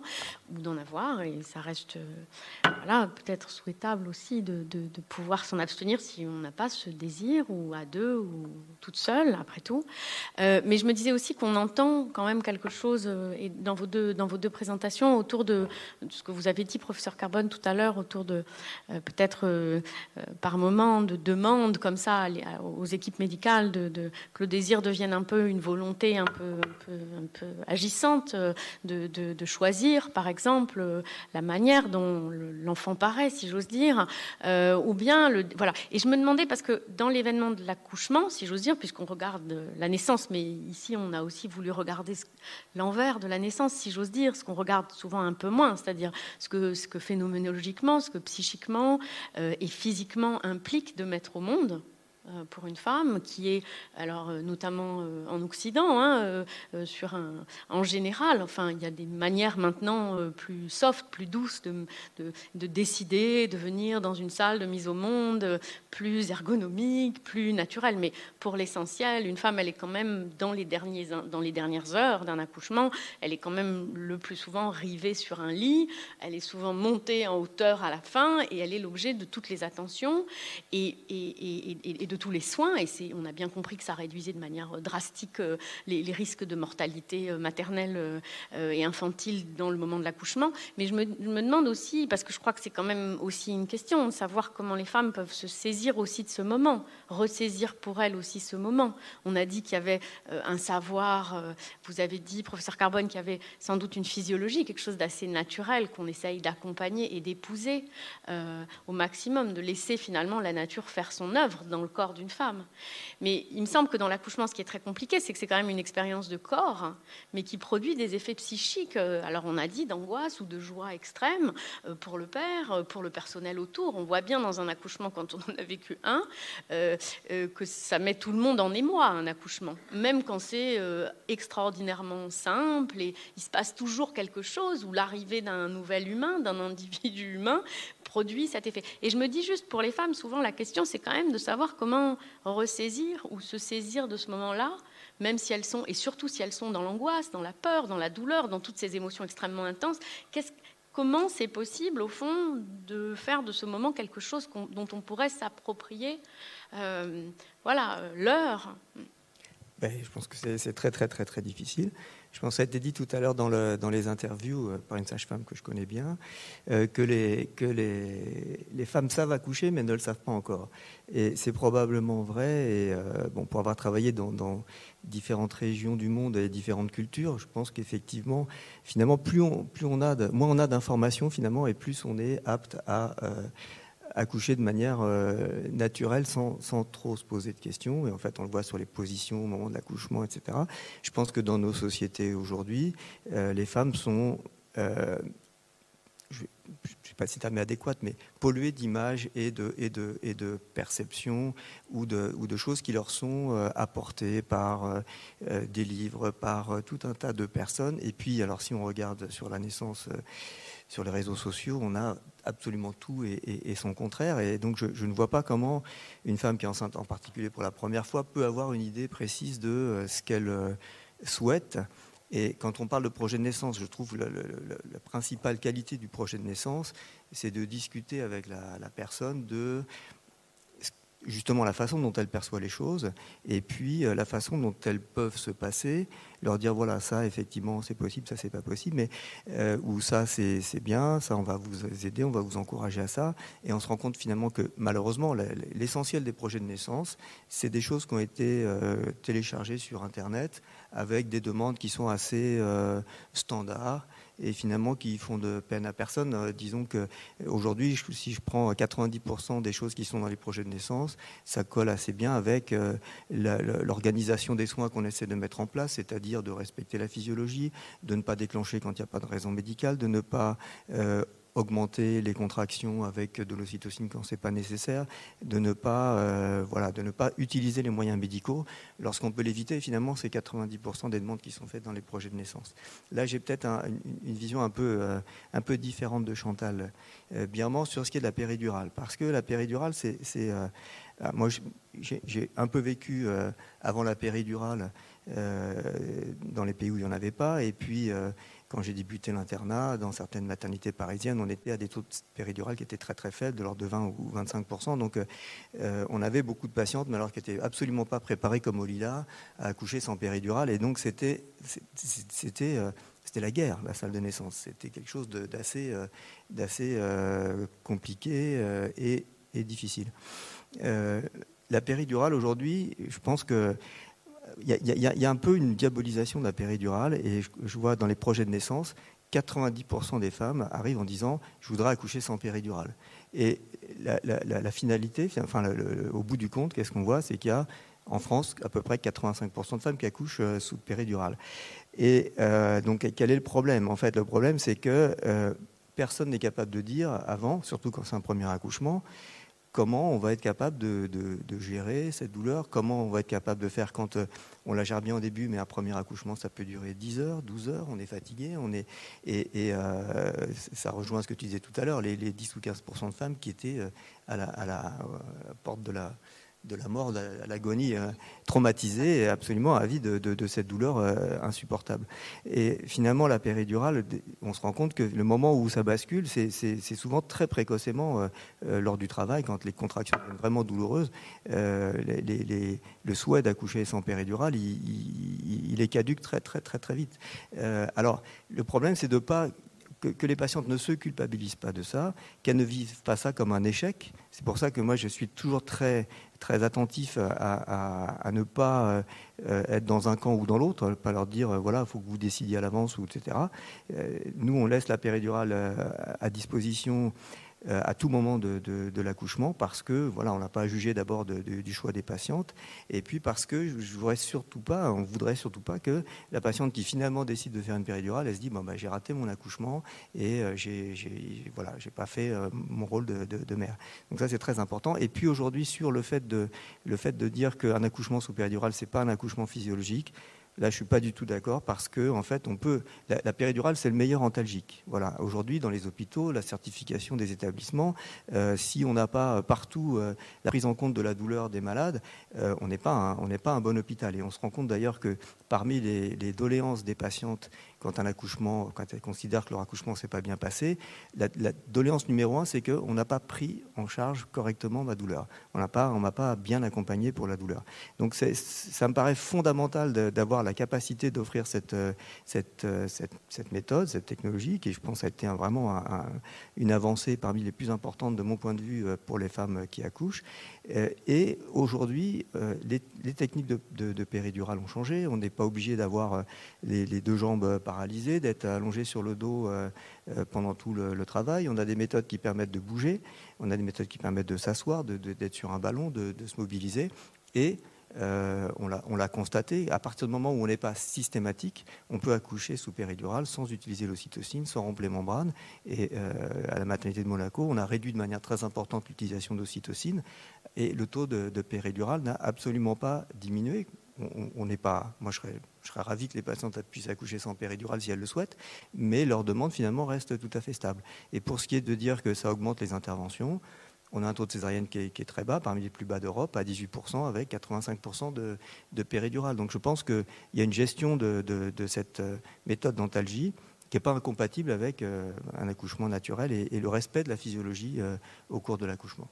ou d'en avoir. Et ça reste euh, voilà, peut-être souhaitable aussi de, pouvoir s'en abstenir si on n'a pas ce désir, ou à deux, ou toute seule, après tout. Euh, mais je me disais aussi qu'on entend quand même quelque chose euh, dans, vos deux, dans vos deux présentations autour de, ce que vous avez dit, professeur Carbone, tout à l'heure, autour de peut-être par moment de demandes comme ça aux équipes médicales de, que le désir devienne un peu une volonté un peu, un peu, un peu agissante euh, de, choisir, par exemple, euh, la manière dont l'enfant paraît, si j'ose dire, euh, ou bien le voilà. Et je me demandais parce que dans l'événement de l'accouchement, si j'ose dire, puisqu'on regarde la naissance, mais ici on a aussi voulu regarder l'envers de la naissance, si j'ose dire, ce qu'on regarde souvent un peu moins, c'est-à-dire ce que, ce que phénoménologiquement, ce que psychiquement et physiquement implique de mettre au monde pour une femme, qui est, alors euh, notamment euh, en Occident, hein, sur un, en général, enfin, il y a des manières maintenant plus soft, plus douces de, de, décider, de venir dans une salle de mise au monde, plus ergonomique, plus naturelle. Mais pour l'essentiel, une femme, elle est quand même dans les, derniers, dans les dernières heures d'un accouchement, elle est quand même le plus souvent rivée sur un lit, elle est souvent montée en hauteur à la fin et elle est l'objet de toutes les attentions et, et, et, et de tous les soins, et on a bien compris que ça réduisait de manière drastique euh, les, risques de mortalité euh, maternelle euh, et infantile dans le moment de l'accouchement. Mais je me, demande aussi, parce que je crois que c'est quand même aussi une question, de savoir comment les femmes peuvent se saisir aussi de ce moment, ressaisir pour elles aussi ce moment. On a dit qu'il y avait un savoir, vous avez dit, professeur Carbone, qu'il y avait sans doute une physiologie, quelque chose d'assez naturel qu'on essaye d'accompagner et d'épouser au maximum, de laisser finalement la nature faire son œuvre dans le corps d'une femme. Mais il me semble que dans l'accouchement, ce qui est très compliqué, c'est que c'est quand même une expérience de corps, mais qui produit des effets psychiques. Euh, alors on a dit d'angoisse ou de joie extrême euh, pour le père, euh, pour le personnel autour. On voit bien dans un accouchement, quand on en a vécu un, que ça met tout le monde en émoi, un accouchement. Même quand c'est extraordinairement simple et il se passe toujours quelque chose, ou l'arrivée d'un nouvel humain, d'un individu humain, produit cet effet. Et je me dis juste, pour les femmes, souvent la question, c'est quand même de savoir comment ressaisir ou se saisir de ce moment-là, même si elles sont, et surtout si elles sont dans l'angoisse, dans la peur, dans la douleur, dans toutes ces émotions extrêmement intenses. comment c'est possible, au fond, de faire de ce moment quelque chose dont on pourrait s'approprier, euh, voilà, l'heure? Ben, Je pense que c'est très, très, très, très difficile. Je pense que ça a été dit tout à l'heure dans, les interviews euh, par une sage-femme que je connais bien, euh, que, les, femmes savent accoucher mais ne le savent pas encore. Et c'est probablement vrai. Et euh, bon, pour avoir travaillé dans, différentes régions du monde et différentes cultures, je pense qu'effectivement, finalement, plus on, plus on a de, moins on a d'informations finalement, et plus on est apte à accoucher de manière euh, naturelle sans, sans, trop se poser de questions. Et en fait, on le voit sur les positions au moment de l'accouchement, etc. Je pense que dans nos sociétés aujourd'hui, euh, les femmes sont, euh, je ne sais pas si c'est un adéquat, mais polluées d'images et de, et, de, et de perceptions ou de, ou de choses qui leur sont apportées par des livres, par tout un tas de personnes. Et puis, alors si on regarde sur la naissance sur les réseaux sociaux, on a absolument tout et, son contraire. Et donc, je, ne vois pas comment une femme qui est enceinte, en particulier pour la première fois, peut avoir une idée précise de euh, ce qu'elle euh, souhaite. Et quand on parle de projet de naissance, je trouve la, la principale qualité du projet de naissance, c'est de discuter avec la, personne de justement la façon dont elle perçoit les choses et puis euh, la façon dont elles peuvent se passer, leur dire voilà ça effectivement c'est possible, ça c'est pas possible, mais euh, ou ça c'est bien, ça on va vous aider, on va vous encourager à ça. Et on se rend compte finalement que malheureusement l'essentiel des projets de naissance c'est des choses qui ont été euh, téléchargées sur internet avec des demandes qui sont assez standards et finalement qui font de peine à personne. Euh, disons que aujourd'hui, si je prends 90% des choses qui sont dans les projets de naissance, ça colle assez bien avec euh, l'organisation des soins qu'on essaie de mettre en place, c'est-à-dire de respecter la physiologie, de ne pas déclencher quand il n'y a pas de raison médicale, de ne pas euh, augmenter les contractions avec de l'ocytocine quand ce n'est pas nécessaire, de ne pas, euh, voilà, de ne pas utiliser les moyens médicaux lorsqu'on peut l'éviter. Finalement, c'est 90% des demandes qui sont faites dans les projets de naissance. Là, j'ai peut-être une, vision un peu, euh, un peu différente de Chantal euh, Birman sur ce qui est de la péridurale. Parce que la péridurale, c'est... Ah, moi, j'ai un peu vécu avant la péridurale dans les pays où il n'y en avait pas, et puis quand j'ai débuté l'internat, dans certaines maternités parisiennes, on était à des taux de péridurale qui étaient très très faibles, de l'ordre de 20 ou 25 Donc euh, on avait beaucoup de patientes, mais alors qui n'étaient absolument pas préparées comme au Lila à accoucher sans péridurale. Et donc c'était euh, c'était la guerre, la salle de naissance. C'était quelque chose d'assez euh, compliqué et, et, difficile. la péridurale aujourd'hui, je pense que il y, a un peu une diabolisation de la péridurale et je, vois dans les projets de naissance, 90% des femmes arrivent en disant je voudrais accoucher sans péridurale. Et la, finalité, enfin, au bout du compte, qu'est-ce qu'on voit C'est qu'il y a en France à peu près 85% de femmes qui accouchent euh, sous péridurale. Et euh, donc quel est le problème? En fait, le problème c'est que euh, personne n'est capable de dire avant, surtout quand c'est un premier accouchement, comment on va être capable de, gérer cette douleur, comment on va être capable de faire quand on la gère bien au début, mais un premier accouchement, ça peut durer 10 heures, 12 heures, on est fatigué, on est, et, ça rejoint ce que tu disais tout à l'heure, les, 10 ou 15% de femmes qui étaient à la porte de la, de la mort, de l'agonie euh, traumatisée absolument avide de, de, cette douleur euh, insupportable. Et finalement, la péridurale, on se rend compte que le moment où ça bascule, c'est souvent très précocement euh, lors du travail, quand les contractions sont vraiment douloureuses. Le souhait d'accoucher sans péridurale, il, il, est caduque très très très très vite. alors, le problème, c'est de pas que, les patientes ne se culpabilisent pas de ça, qu'elles ne vivent pas ça comme un échec. C'est pour ça que moi, je suis toujours très, très attentif à, ne pas euh, être dans un camp ou dans l'autre, pas leur dire, euh, voilà, il faut que vous décidiez à l'avance, etc. Euh, nous, on laisse la péridurale à disposition à tout moment de, l'accouchement parce que voilà, on n'a pas à juger d'abord du choix des patientes et puis parce que je voudrais surtout pas, on voudrait surtout pas que la patiente qui finalement décide de faire une péridurale, elle se dit bon bah j'ai raté mon accouchement et euh, j'ai voilà j'ai pas fait euh, mon rôle de, mère. Donc ça c'est très important. Et puis aujourd'hui sur le fait de le fait de dire qu'un accouchement sous péridurale c'est pas un accouchement physiologique. Là, je suis pas du tout d'accord parce que, en fait. La, péridurale, c'est le meilleur antalgique. Voilà. Aujourd'hui, dans les hôpitaux, la certification des établissements, euh, si on n'a pas partout euh, la prise en compte de la douleur des malades, euh, on n'est pas, un, bon hôpital. Et on se rend compte d'ailleurs que parmi les, doléances des patientes quand un accouchement, quand elles considèrent que leur accouchement s'est pas bien passé, la, doléance numéro un, c'est qu'on n'a pas pris en charge correctement ma douleur. On n'a pas, on m'a pas bien accompagné pour la douleur. Donc ça me paraît fondamental d'avoir la capacité d'offrir cette, cette, cette, méthode, cette technologie, qui je pense a été vraiment une avancée parmi les plus importantes de mon point de vue euh, pour les femmes qui accouchent. Euh, et aujourd'hui, euh, les, techniques de, de, péridurale ont changé. On n'est pas obligé d'avoir les, deux jambes paralysé, d'être allongé sur le dos euh, euh, pendant tout le, travail. On a des méthodes qui permettent de bouger, on a des méthodes qui permettent de s'asseoir, d'être sur un ballon, de, se mobiliser. Et euh, on l'a constaté, à partir du moment où on n'est pas systématique, on peut accoucher sous péridurale sans utiliser l'ocytocine, sans rompre membrane. Et à la maternité de Monaco, on a réduit de manière très importante l'utilisation d'ocytocine et le taux de, de péridurale n'a absolument pas diminué. On n'est pas, moi je serais ravi que les patientes puissent accoucher sans péridurale si elles le souhaitent, mais leur demande finalement reste tout à fait stable. Et pour ce qui est de dire que ça augmente les interventions, on a un taux de césarienne qui est, très bas, parmi les plus bas d'Europe, à 18%, avec 85% de, de péridurale. Donc je pense qu'il y a une gestion de, cette euh, méthode d'antalgie qui n'est pas incompatible avec euh, un accouchement naturel et, le respect de la physiologie euh, au cours de l'accouchement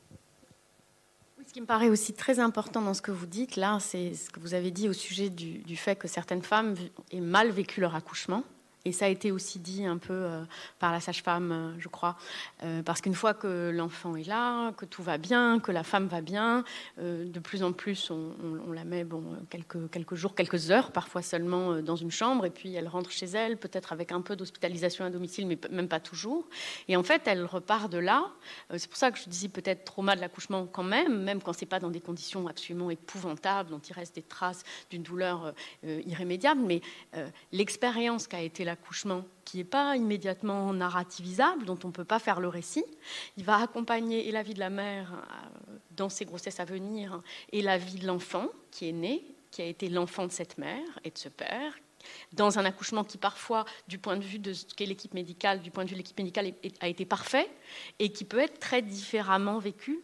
qui me paraît aussi très important dans ce que vous dites, là, c'est ce que vous avez dit au sujet du fait que certaines femmes aient mal vécu leur accouchement. Et ça a été aussi dit un peu euh, par la sage-femme, euh, je crois, euh, parce qu'une fois que l'enfant est là, que tout va bien, que la femme va bien, de plus en plus on, la met bon, quelques, jours, quelques heures, parfois seulement dans une chambre, et puis elle rentre chez elle, peut-être avec un peu d'hospitalisation à domicile, mais même pas toujours. Et en fait, elle repart de là. c'est pour ça que je dis peut-être trauma de l'accouchement quand même, même quand c'est pas dans des conditions absolument épouvantables, dont il reste des traces d'une douleur irrémédiable, mais l'expérience qu'a été la accouchement qui n'est pas immédiatement narrativisable, dont on ne peut pas faire le récit. Il va accompagner et la vie de la mère euh, dans ses grossesses à venir et la vie de l'enfant qui est né, qui a été l'enfant de cette mère et de ce père, dans un accouchement qui parfois, du point de vue de ce qu'est l'équipe médicale, du point de vue de l'équipe médicale, a été parfait et qui peut être très différemment vécu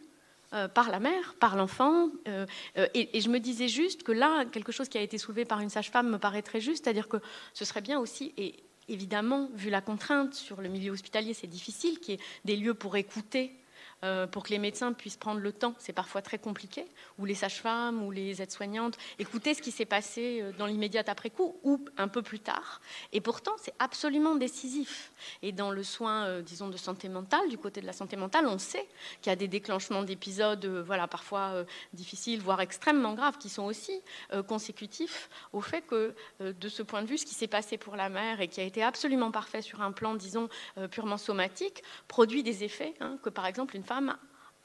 euh, par la mère, par l'enfant. Euh, et, et, je me disais juste que là, quelque chose qui a été soulevé par une sage-femme me paraît très juste, c'est-à-dire que ce serait bien aussi, et évidemment, vu la contrainte sur le milieu hospitalier, c'est difficile qu'il y ait des lieux pour écouter euh, pour que les médecins puissent prendre le temps, c'est parfois très compliqué, ou les sages-femmes ou les aides-soignantes, écouter ce qui s'est passé euh, dans l'immédiat après coup ou un peu plus tard. Et pourtant, c'est absolument décisif. Et dans le soin, euh, disons, de santé mentale, du côté de la santé mentale, on sait qu'il y a des déclenchements d'épisodes, voilà, parfois difficiles, voire extrêmement graves, qui sont aussi consécutifs au fait que, de ce point de vue, ce qui s'est passé pour la mère et qui a été absolument parfait sur un plan, disons, purement somatique, produit des effets hein, que, par exemple, une femme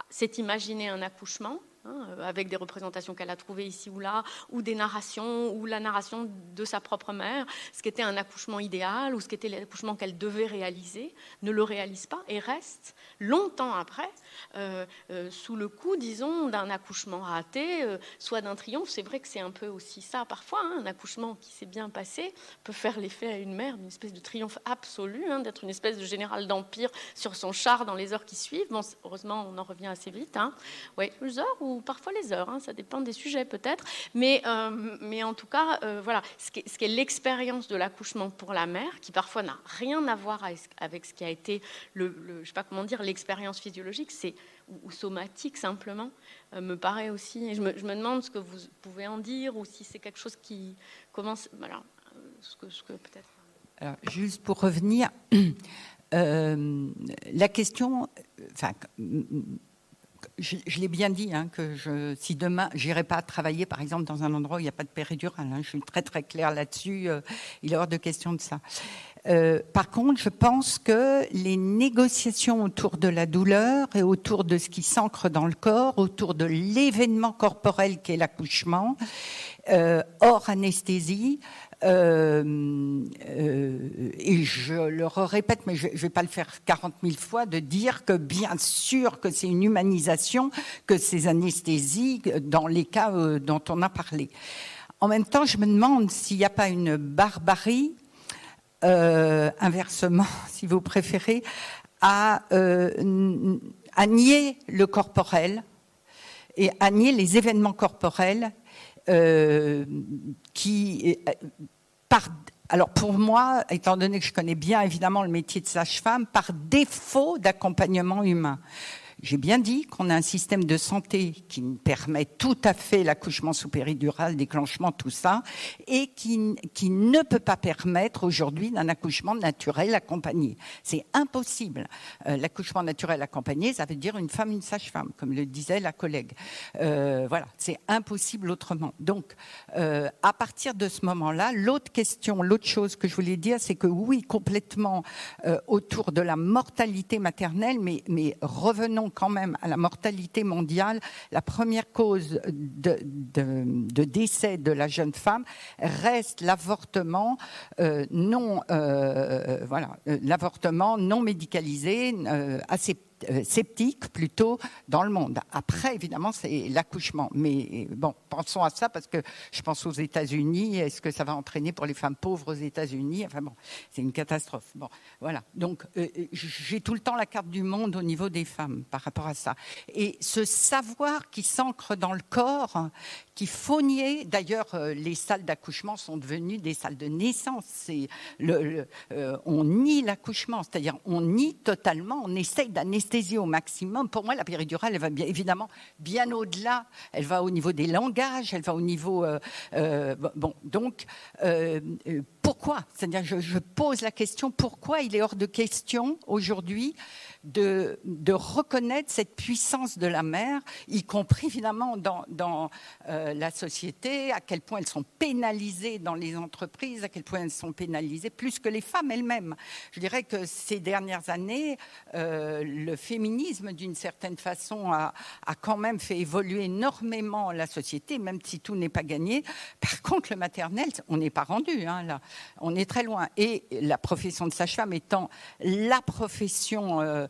s'est imaginé un accouchement hein, avec des représentations qu'elle a trouvées ici ou là, ou des narrations, ou la narration de sa propre mère, ce qui était un accouchement idéal, ou ce qui était l'accouchement qu'elle devait réaliser, ne le réalise pas et reste longtemps après euh, euh, sous le coup, disons, d'un accouchement raté, euh, soit d'un triomphe. C'est vrai que c'est un peu aussi ça parfois. Hein, un accouchement qui s'est bien passé peut faire l'effet à une mère d'une espèce de triomphe absolu, hein, d'être une espèce de général d'empire sur son char dans les heures qui suivent. Bon, heureusement, on en revient assez vite. Oui, les heures ou parfois les heures, hein, ça dépend des sujets peut-être. Mais, mais en tout cas, voilà, ce qui est, l'expérience de l'accouchement pour la mère, qui parfois n'a rien à voir avec ce qui a été, le, le je sais pas comment dire, l'expérience physiologique, c'est ou, somatique simplement, euh, me paraît aussi. Et je me, demande ce que vous pouvez en dire ou si c'est quelque chose qui commence. Voilà, euh, ce que, peut-être. Alors, juste pour revenir, euh, la question, enfin, je, l'ai bien dit, hein, que je, si demain, j'irai pas travailler, par exemple, dans un endroit où il n'y a pas de péridurale, hein, je suis très très claire là-dessus, il est hors de question de ça. Euh, par contre, je pense que les négociations autour de la douleur et autour de ce qui s'ancre dans le corps, autour de l'événement corporel qu'est l'accouchement, euh, hors anesthésie, euh, et je le répète, mais je ne vais pas le faire 40 000 fois, de dire que bien sûr que c'est une humanisation que ces anesthésies dans les cas dont on a parlé. En même temps, je me demande s'il n'y a pas une barbarie euh, inversement, si vous préférez, euh, à, nier le corporel et à nier les événements corporels euh, qui, par, alors pour moi, étant donné que je connais bien évidemment le métier de sage-femme, par défaut d'accompagnement humain. J'ai bien dit qu'on a un système de santé qui permet tout à fait l'accouchement sous péridural, déclenchement, tout ça, et qui, qui ne peut pas permettre aujourd'hui d'un accouchement naturel accompagné. C'est impossible. Euh, l'accouchement naturel accompagné, ça veut dire une femme, une sage-femme, comme le disait la collègue. Euh, voilà, c'est impossible autrement. Donc, euh, à partir de ce moment-là, l'autre question, l'autre chose que je voulais dire, c'est que oui, complètement autour de la mortalité maternelle, mais, mais revenons quand même à la mortalité mondiale, la première cause de, décès de la jeune femme reste l'avortement euh, non, euh, voilà, euh, l'avortement non médicalisé, assez euh, sceptique plutôt dans le monde. Après, évidemment, c'est l'accouchement. Mais bon, pensons à ça parce que je pense aux États-Unis. Est-ce que ça va entraîner pour les femmes pauvres aux États-Unis? Enfin bon, c'est une catastrophe. Bon, voilà. Donc, euh, j'ai tout le temps la carte du monde au niveau des femmes par rapport à ça. Et ce savoir qui s'ancre dans le corps, qui faut nier. D'ailleurs, euh, les salles d'accouchement sont devenues des salles de naissance. Le, on nie l'accouchement, c'est-à-dire on nie totalement. On essaye d'anesthésier au maximum. Pour moi, la péridurale, elle va bien, évidemment bien au-delà. Elle va au niveau des langages, elle va au niveau. Euh, euh, bon, donc, euh, pourquoi? C'est-à-dire, je, pose la question pourquoi il est hors de question aujourd'hui de, reconnaître cette puissance de la mère, y compris évidemment dans, euh, la société, à quel point elles sont pénalisées dans les entreprises, à quel point elles sont pénalisées plus que les femmes elles-mêmes. Je dirais que ces dernières années, euh, le féminisme, d'une certaine façon, a, a, quand même fait évoluer énormément la société, même si tout n'est pas gagné. Par contre, le maternel, on n'est pas rendu, hein, là. on est très loin. Et la profession de sage-femme étant la profession euh,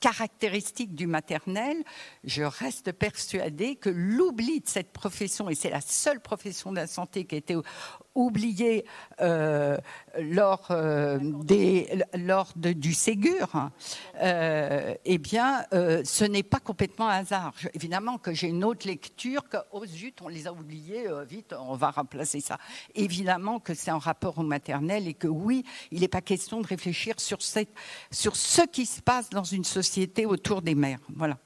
caractéristique du maternel, je reste persuadée que l'oubli de cette profession, et c'est la seule profession de la santé qui a été oubliée euh, lors, euh, des, lors du Ségur, euh, eh bien, ce n'est pas complètement hasard. évidemment que j'ai une autre lecture que, oh zut, on les a oubliés, vite, on va remplacer ça. Évidemment que c'est en rapport au maternel et que oui, il n'est pas question de réfléchir sur, cette, sur ce qui se passe dans une société autour des mères. Voilà.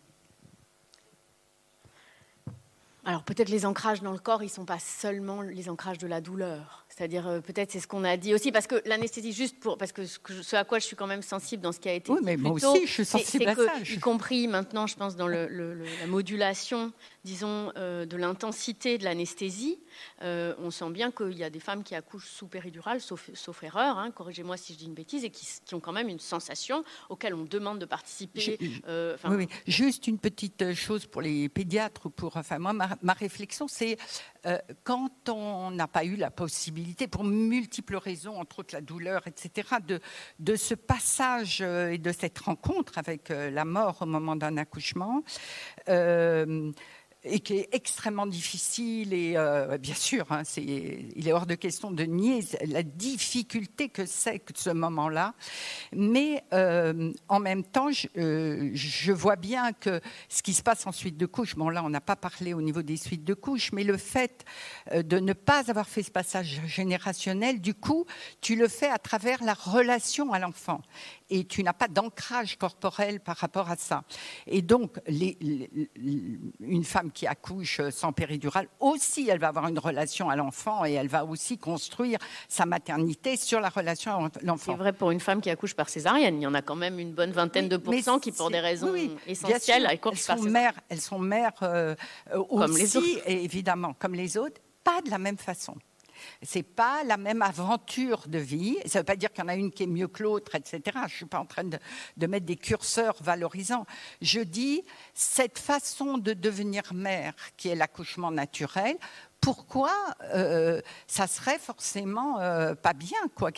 Alors peut-être les ancrages dans le corps, ils ne sont pas seulement les ancrages de la douleur. C'est-à-dire euh, peut-être c'est ce qu'on a dit aussi parce que l'anesthésie juste pour parce que ce, à quoi je suis quand même sensible dans ce qui a été oui, mais moi aussi je suis sensible à ça. Y compris maintenant, je pense dans le, la modulation, disons, euh, de l'intensité de l'anesthésie, euh, on sent bien qu'il y a des femmes qui accouchent sous péridurale, sauf, sauf erreur, hein, corrigez-moi si je dis une bêtise, et qui, qui, ont quand même une sensation auquel on demande de participer. oui, juste une petite chose pour les pédiatres ou pour enfin moi ma, réflexion c'est quand on n'a pas eu la possibilité pour multiples raisons, entre autres la douleur, etc., de, de ce passage euh, et de cette rencontre avec euh, la mort au moment d'un accouchement. Et qui est extrêmement difficile. Et euh, bien sûr, hein, il est hors de question de nier la difficulté que c'est que ce moment-là. Mais euh, en même temps, je, euh, je, vois bien que ce qui se passe en suite de couche, bon là, on n'a pas parlé au niveau des suites de couche, mais le fait de ne pas avoir fait ce passage générationnel, du coup, tu le fais à travers la relation à l'enfant et tu n'as pas d'ancrage corporel par rapport à ça. Et donc, une femme qui accouche sans péridurale, aussi, elle va avoir une relation à l'enfant et elle va aussi construire sa maternité sur la relation à l'enfant. C'est vrai pour une femme qui accouche par césarienne. Il y en a quand même une bonne vingtaine de pourcents qui, pour des raisons essentielles, accouchent par césarienne. Elles sont mères euh, aussi, comme les autres. évidemment, comme les autres, pas de la même façon. C'est pas la même aventure de vie. Ça ne veut pas dire qu'il y en a une qui est mieux que l'autre, etc. Je suis pas en train de, mettre des curseurs valorisants. Je dis cette façon de devenir mère, qui est l'accouchement naturel, pourquoi euh, ça serait forcément euh, pas bien quoi?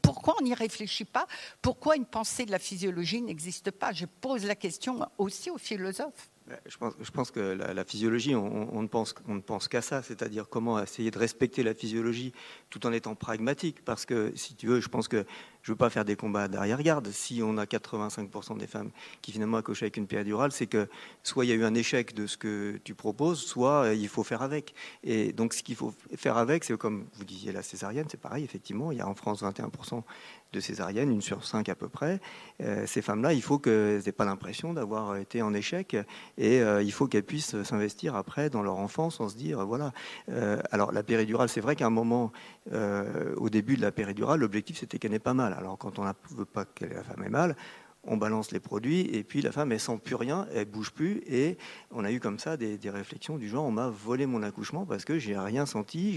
Pourquoi on n'y réfléchit pas? Pourquoi une pensée de la physiologie n'existe pas? Je pose la question aussi aux philosophes. Je pense, je pense, que la, physiologie, on, ne pense, qu'à ça, c'est-à-dire comment essayer de respecter la physiologie tout en étant pragmatique. Parce que, si tu veux, je pense que je ne veux pas faire des combats d'arrière-garde. Si on a 85% des femmes qui finalement accouchent avec une péridurale, c'est que soit il y a eu un échec de ce que tu proposes, soit il faut faire avec. Et donc, ce qu'il faut faire avec, c'est comme vous disiez la césarienne, c'est pareil, effectivement. Il y a en France 21% de césariennes, une sur cinq à peu près. Euh, ces femmes-là, il faut qu'elles n'aient pas l'impression d'avoir été en échec et euh, il faut qu'elles puissent s'investir après dans leur enfance en se dire voilà. Euh, alors la péridurale, c'est vrai qu'à un moment, au début de la péridurale, l'objectif c'était qu'elle n'ait pas mal. Alors quand on ne veut pas que la femme ait mal, on balance les produits et puis la femme elle sent plus rien, elle bouge plus et on a eu comme ça des, réflexions du genre on m'a volé mon accouchement parce que j'ai rien senti,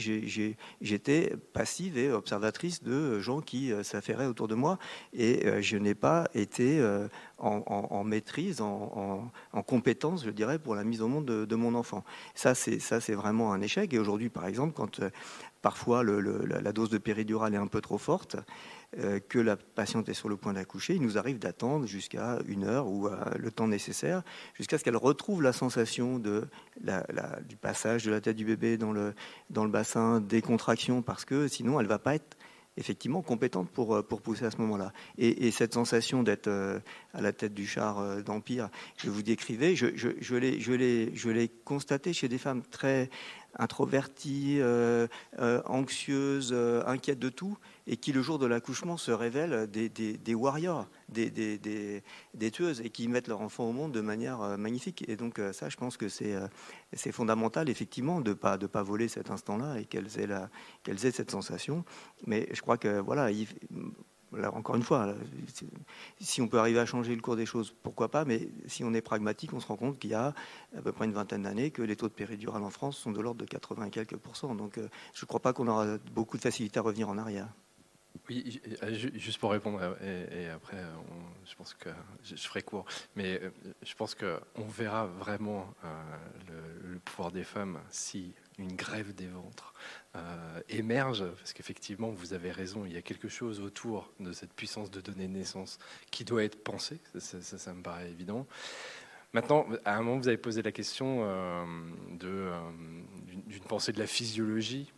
j'étais passive et observatrice de gens qui euh, s'affairaient autour de moi et euh, je n'ai pas été euh, en, maîtrise, en, compétence, je dirais, pour la mise au monde de, mon enfant. Ça c'est vraiment un échec et aujourd'hui par exemple quand parfois la dose de péridurale est un peu trop forte, que la patiente est sur le point d'accoucher, il nous arrive d'attendre jusqu'à une heure ou euh, le temps nécessaire, jusqu'à ce qu'elle retrouve la sensation de du passage de la tête du bébé dans le, dans le bassin, des contractions, parce que sinon elle ne va pas être effectivement compétente pour, euh, pour pousser à ce moment-là. Et, cette sensation d'être à la tête du char d'Empire que vous décrivez, je, je, je l'ai constaté chez des femmes très introverties, anxieuses, inquiètes de tout, et qui, le jour de l'accouchement, se révèlent des, warriors, des, tueuses, et qui mettent leur enfant au monde de manière euh, magnifique. Et donc, euh, ça, je pense que c'est euh, fondamental, effectivement, de ne pas, voler cet instant-là et qu'elles aient, cette sensation. Mais je crois que, voilà, Là, encore une fois, si on peut arriver à changer le cours des choses, pourquoi pas, mais si on est pragmatique, on se rend compte qu'il y a à peu près une vingtaine d'années que les taux de péridurale en France sont de l'ordre de 80 et quelques pourcents. Donc je ne crois pas qu'on aura beaucoup de facilité à revenir en arrière. Oui, euh, juste pour répondre, euh, et, après, je pense que je, ferai court, mais euh, je pense qu'on verra vraiment le, pouvoir des femmes si une grève des ventres émerge, parce qu'effectivement, vous avez raison, il y a quelque chose autour de cette puissance de donner naissance qui doit être pensée, ça, ça, me paraît évident. Maintenant, à un moment, vous avez posé la question d'une pensée de la physiologie.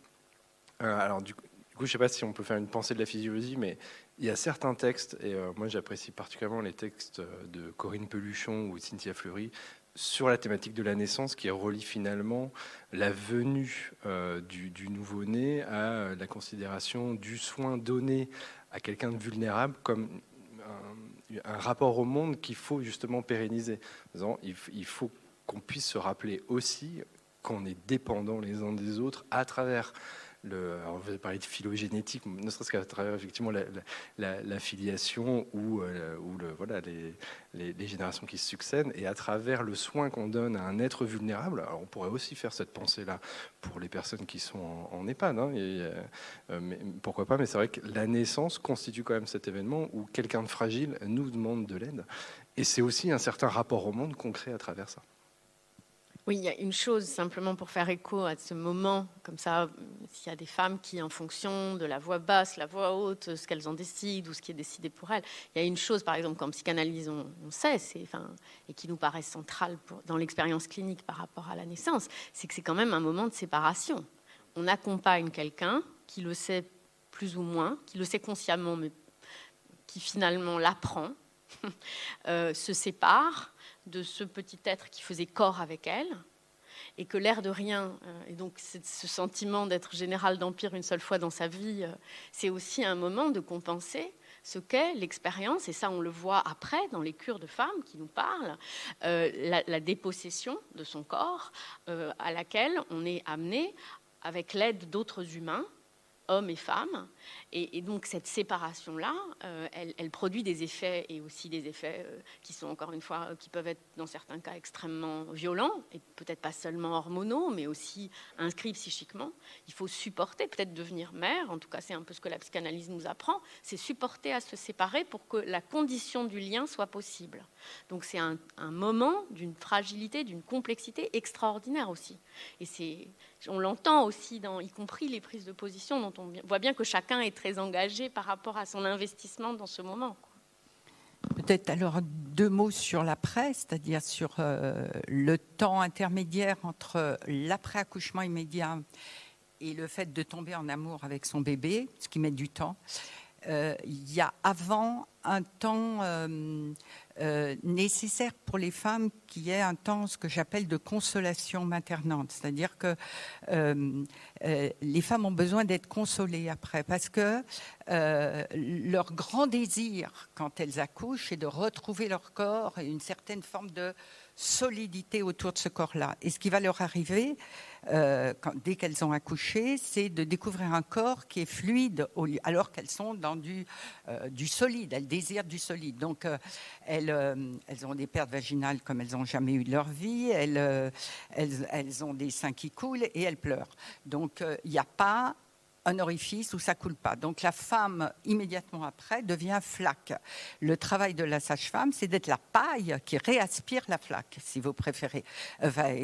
alors, du coup, du coup, je ne sais pas si on peut faire une pensée de la physiologie, mais il y a certains textes, et euh, moi j'apprécie particulièrement les textes de Corinne Peluchon ou Cynthia Fleury, sur la thématique de la naissance qui relie finalement la venue euh, du, nouveau-né à la considération du soin donné à quelqu'un de vulnérable comme un, rapport au monde qu'il faut justement pérenniser. Il faut qu'on puisse se rappeler aussi qu'on est dépendants les uns des autres à travers le, vous avez parlé de phylogénétique, ne serait-ce qu'à travers effectivement la, filiation ou, euh, les, générations qui se succèdent, et à travers le soin qu'on donne à un être vulnérable. On pourrait aussi faire cette pensée-là pour les personnes qui sont en, EHPAD, hein, euh, mais, pourquoi pas, mais c'est vrai que la naissance constitue quand même cet événement où quelqu'un de fragile nous demande de l'aide, et c'est aussi un certain rapport au monde qu'on crée à travers ça. Oui, il y a une chose simplement pour faire écho à ce moment, comme ça, s'il y a des femmes qui, en fonction de la voix basse, la voix haute, ce qu'elles en décident ou ce qui est décidé pour elles, il y a une chose, par exemple, qu'en psychanalyse, on, sait, enfin, et qui nous paraît centrale dans l'expérience clinique par rapport à la naissance, c'est que c'est quand même un moment de séparation. On accompagne quelqu'un qui le sait plus ou moins, qui le sait consciemment, mais qui finalement l'apprend, euh, se sépare de ce petit être qui faisait corps avec elle, et que l'air de rien, euh, et donc ce sentiment d'être général d'empire une seule fois dans sa vie, euh, c'est aussi un moment de compenser ce qu'est l'expérience, et ça on le voit après dans les cures de femmes qui nous parlent, euh, la, dépossession de son corps, à laquelle on est amené avec l'aide d'autres humains hommes et femmes. Et, donc cette séparation-là, euh, elle, produit des effets et aussi des effets euh, qui sont encore une fois, qui peuvent être dans certains cas extrêmement violents et peut-être pas seulement hormonaux, mais aussi inscrits psychiquement. Il faut supporter, peut-être devenir mère, en tout cas c'est un peu ce que la psychanalyse nous apprend, c'est supporter à se séparer pour que la condition du lien soit possible. Donc c'est un, un moment d'une fragilité, d'une complexité extraordinaire aussi. Et c'est on l'entend aussi, dans, y compris les prises de position, dont on voit bien que chacun est très engagé par rapport à son investissement dans ce moment. Peut-être alors deux mots sur l'après, c'est-à-dire sur euh, le temps intermédiaire entre l'après-accouchement immédiat et le fait de tomber en amour avec son bébé, ce qui met du temps. Euh, il y a avant un temps euh, euh, nécessaire pour les femmes qui est un temps, ce que j'appelle de consolation maternante. C'est-à-dire que les femmes ont besoin d'être consolées après, parce que leur grand désir, quand elles accouchent, est de retrouver leur corps et une certaine forme de solidité autour de ce corps-là. Et ce qui va leur arriver, euh, dès qu'elles ont accouché, c'est de découvrir un corps qui est fluide, alors qu'elles sont dans du, euh, du, solide, elles désirent du solide. Donc, euh, elles, ont des pertes vaginales comme elles n'ont jamais eu de leur vie, elles, elles, ont des seins qui coulent et elles pleurent. Donc, il n'y a pas un orifice où ça coule pas. Donc la femme, immédiatement après, devient flaque. Le travail de la sage-femme, c'est d'être la paille qui réaspire la flaque, si vous préférez,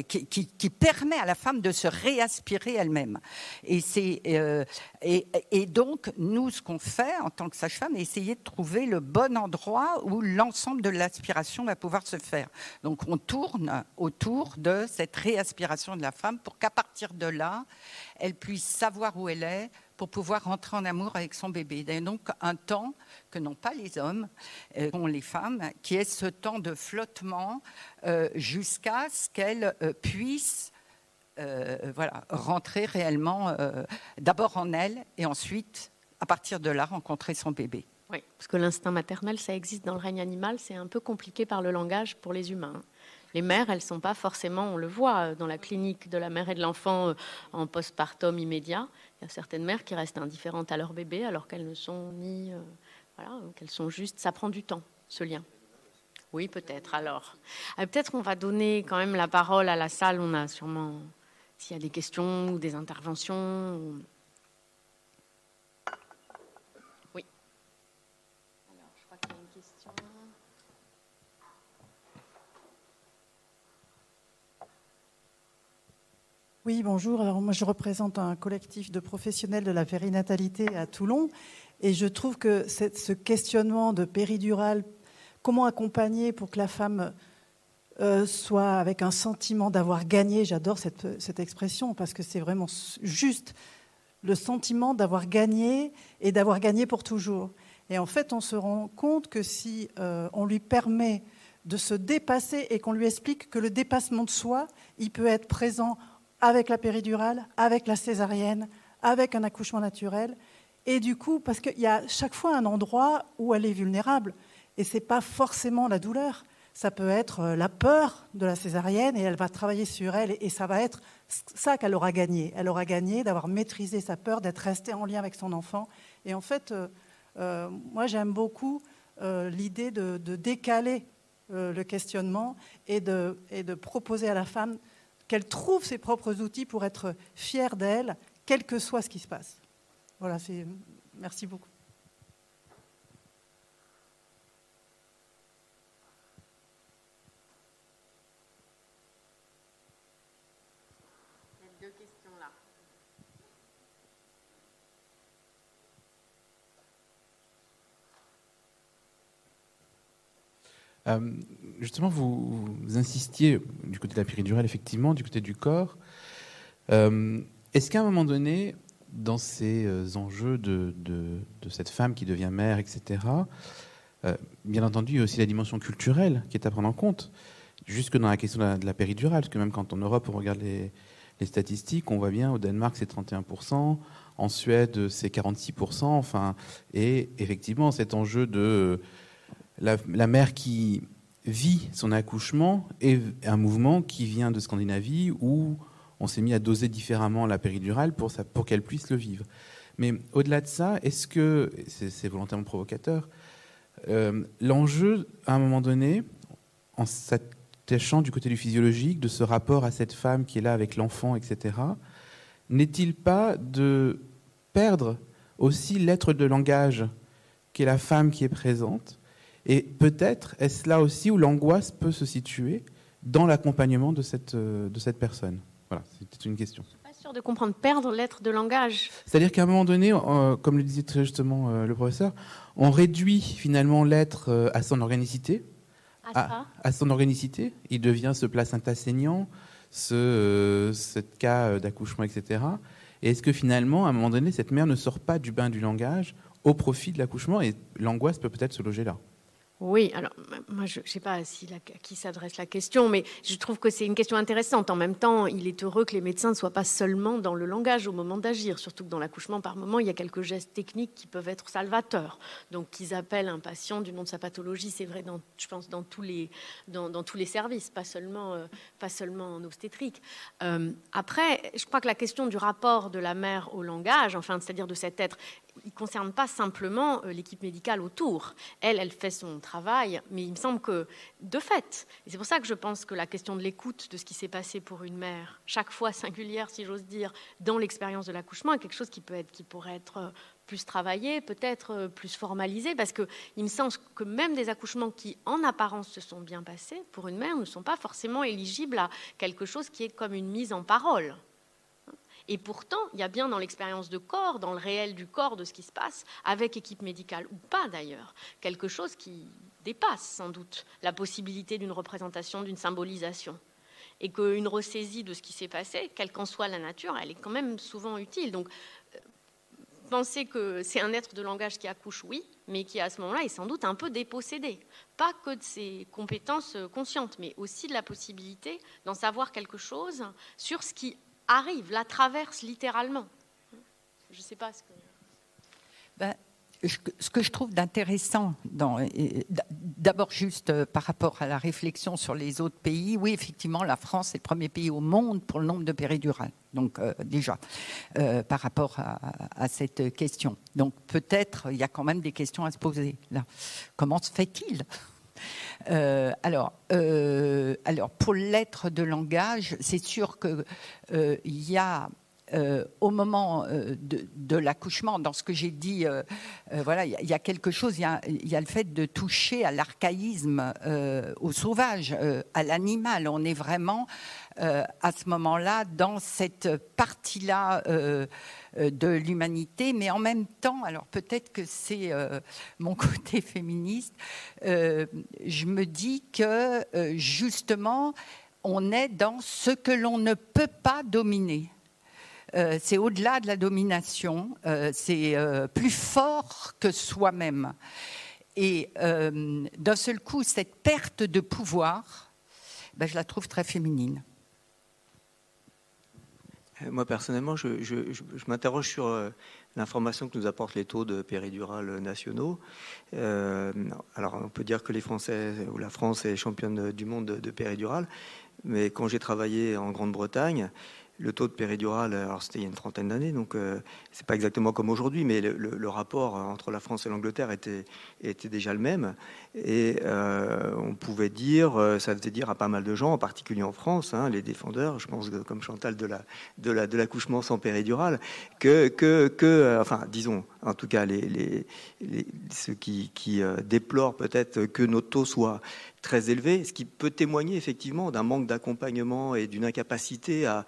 qui, permet à la femme de se réaspirer elle-même. Euh, et, et, donc, nous, ce qu'on fait en tant que sage-femme, c'est essayer de trouver le bon endroit où l'ensemble de l'aspiration va pouvoir se faire. Donc on tourne autour de cette réaspiration de la femme pour qu'à partir de là, elle puisse savoir où elle est pour pouvoir rentrer en amour avec son bébé. Il y a donc un temps que n'ont pas les hommes, euh, qu'ont les femmes, qui est ce temps de flottement euh, jusqu'à ce qu'elles euh, puissent voilà, rentrer réellement d'abord en elle et ensuite, à partir de là, rencontrer son bébé. Oui, parce que l'instinct maternel, ça existe dans le règne animal, c'est un peu compliqué par le langage pour les humains les mères, elles ne sont pas forcément, on le voit dans la clinique de la mère et de l'enfant euh, en postpartum immédiat. Il y a certaines mères qui restent indifférentes à leur bébé alors qu'elles ne sont ni. Euh, voilà, qu'elles sont juste. Ça prend du temps, ce lien. Oui, peut-être. Alors, euh, peut-être qu'on va donner quand même la parole à la salle. On a sûrement, s'il y a des questions ou des interventions. Oui, bonjour. Alors moi, je représente un collectif de professionnels de la périnatalité à Toulon, et je trouve que ce questionnement de péridurale, comment accompagner pour que la femme euh, soit avec un sentiment d'avoir gagné, j'adore cette, cette, expression parce que c'est vraiment juste le sentiment d'avoir gagné et d'avoir gagné pour toujours. Et en fait, on se rend compte que si euh, on lui permet de se dépasser et qu'on lui explique que le dépassement de soi, il peut être présent avec la péridurale, avec la césarienne, avec un accouchement naturel. Et du coup, parce qu'il y a chaque fois un endroit où elle est vulnérable, et ce n'est pas forcément la douleur, ça peut être la peur de la césarienne et elle va travailler sur elle et ça va être ça qu'elle aura gagné. Elle aura gagné d'avoir maîtrisé sa peur, d'être restée en lien avec son enfant. Et en fait, euh, euh, moi j'aime beaucoup euh, l'idée de, décaler le questionnement et de proposer à la femme qu'elle trouve ses propres outils pour être fière d'elle, quel que soit ce qui se passe. Voilà, c'est. Merci beaucoup. Euh, justement, vous, insistiez du côté de la péridurale, effectivement, du côté du corps. Euh, est-ce qu'à un moment donné, dans ces euh, enjeux de, cette femme qui devient mère, etc., bien entendu, il y a aussi la dimension culturelle qui est à prendre en compte, jusque dans la question de la, péridurale, parce que même quand en Europe, on regarde les, les statistiques, on voit bien, au Danemark, c'est 31%, en Suède, c'est 46%, enfin, et effectivement, cet enjeu de la, mère qui vit son accouchement est un mouvement qui vient de Scandinavie où on s'est mis à doser différemment la péridurale pour, pour qu'elle puisse le vivre. Mais au-delà de ça, est-ce que, c'est volontairement provocateur, euh, l'enjeu, à un moment donné, en s'attachant du côté du physiologique, de ce rapport à cette femme qui est là avec l'enfant, etc., n'est-il pas de perdre aussi l'être de langage qui est la femme qui est présente et peut-être est-ce là aussi où l'angoisse peut se situer dans l'accompagnement de cette, euh, de cette personne? Voilà, c'était une question. Je ne suis pas sûre de comprendre perdre l'être de langage. C'est-à-dire qu'à un moment donné, euh, comme le disait très justement euh, le professeur, on réduit finalement l'être à son organicité. À, à, son organicité. Il devient ce placenta saignant, ce, ce cas d'accouchement, etc. Et est-ce que finalement, à un moment donné, cette mère ne sort pas du bain du langage au profit de l'accouchement et l'angoisse peut peut-être se loger là? Oui, alors moi je ne sais pas à qui s'adresse la question, mais je trouve que c'est une question intéressante. En même temps, il est heureux que les médecins ne soient pas seulement dans le langage au moment d'agir, surtout que dans l'accouchement, par moment, il y a quelques gestes techniques qui peuvent être salvateurs. Donc qu'ils appellent un patient du nom de sa pathologie, c'est vrai, dans, je pense, dans tous les, dans, tous les services, pas seulement, euh, pas seulement en obstétrique. Euh, après, je crois que la question du rapport de la mère au langage, enfin, c'est-à-dire de cet être, il ne concerne pas simplement euh, l'équipe médicale autour. Elle, elle fait son travail, mais il me semble que, de fait, et c'est pour ça que je pense que la question de l'écoute de ce qui s'est passé pour une mère, chaque fois singulière, si j'ose dire, dans l'expérience de l'accouchement, est quelque chose qui, pourrait être euh, plus travaillé, peut-être euh, plus formalisé, parce qu'il me semble que même des accouchements qui, en apparence, se sont bien passés, pour une mère, ne sont pas forcément éligibles à quelque chose qui est comme une mise en parole. Et pourtant, il y a bien dans l'expérience de corps, dans le réel du corps de ce qui se passe, avec équipe médicale ou pas d'ailleurs, quelque chose qui dépasse sans doute la possibilité d'une représentation, d'une symbolisation. Et qu'une ressaisie de ce qui s'est passé, quelle qu'en soit la nature, elle est quand même souvent utile. Donc, euh, penser que c'est un être de langage qui accouche, oui, mais qui à ce moment-là est sans doute un peu dépossédé. Pas que de ses compétences conscientes, mais aussi de la possibilité d'en savoir quelque chose sur ce qui arrive, la traverse littéralement. Je ne sais pas ce que. Ben, ce que je trouve d'intéressant, d'abord juste euh, par rapport à la réflexion sur les autres pays, oui, effectivement, la France est le premier pays au monde pour le nombre de péridurales. Donc euh, déjà, euh, par rapport à, à, cette question. Donc peut-être il y a quand même des questions à se poser là. Comment se fait-il euh, alors, euh, alors, pour l'être de langage, c'est sûr qu'il euh, y a au moment de, l'accouchement, dans ce que j'ai dit, voilà, il y, a quelque chose, il y, a le fait de toucher à l'archaïsme, au sauvage, à l'animal. On est vraiment à ce moment-là dans cette partie-là euh, de l'humanité, mais en même temps, alors peut-être que c'est euh, mon côté féministe, euh, je me dis que justement, on est dans ce que l'on ne peut pas dominer. C'est au-delà de la domination, c'est plus fort que soi-même. Et d'un seul coup, cette perte de pouvoir, ben, je la trouve très féminine. Moi, personnellement, je, m'interroge sur euh, l'information que nous apportent les taux de péridurale nationaux. Euh, alors, on peut dire que les Français ou la France est championne du monde de, péridurale, mais quand j'ai travaillé en Grande-Bretagne, le taux de péridurale, alors c'était il y a une trentaine d'années, donc euh, c'est pas exactement comme aujourd'hui, mais le, rapport entre la France et l'Angleterre était, était déjà le même. Et euh, on pouvait dire, euh, ça faisait dire à pas mal de gens, en particulier en France, hein, les défendeurs, je pense comme Chantal de la de la de l'accouchement sans péridurale, que que que, enfin, disons, en tout cas les, les ceux qui, qui déplorent peut-être que nos taux soient très élevé, ce qui peut témoigner effectivement d'un manque d'accompagnement et d'une incapacité à,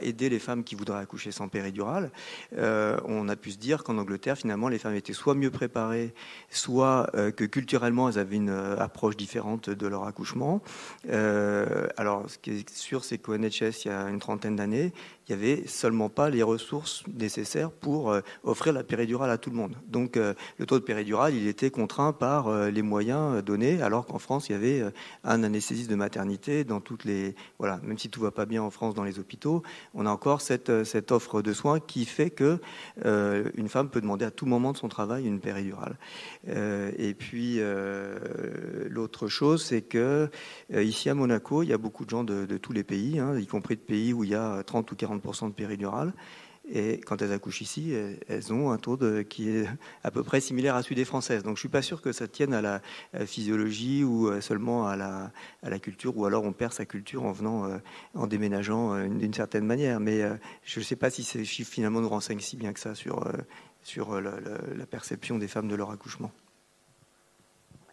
aider les femmes qui voudraient accoucher sans péridurale. Euh, on a pu se dire qu'en Angleterre, finalement, les femmes étaient soit mieux préparées, soit euh, que culturellement, elles avaient une euh, approche différente de leur accouchement. alors, ce qui est sûr, c'est qu'au NHS, il y a une trentaine d'années, il n'y avait seulement pas les ressources nécessaires pour euh, offrir la péridurale à tout le monde. Donc euh, le taux de péridurale, il était contraint par euh, les moyens donnés, alors qu'en France, il y avait un anesthésiste de maternité dans toutes les... Voilà, même si tout va pas bien en France dans les hôpitaux, on a encore cette, cette offre de soins qui fait que une femme peut demander à tout moment de son travail une péridurale. et puis l'autre chose, c'est que ici à Monaco, il y a beaucoup de gens de, tous les pays, hein, y compris de pays où il y a 30 ou 40 de péridurale. Et quand elles accouchent ici, elles ont un taux de, qui est à peu près similaire à celui des Françaises. Donc je suis pas sûr que ça tienne à la, physiologie ou euh, seulement à la, à la, culture, ou alors on perd sa culture en venant, euh, en déménageant euh, d'une certaine manière. Mais je ne sais pas si ces chiffres finalement nous renseignent si bien que ça sur, sur la, perception des femmes de leur accouchement.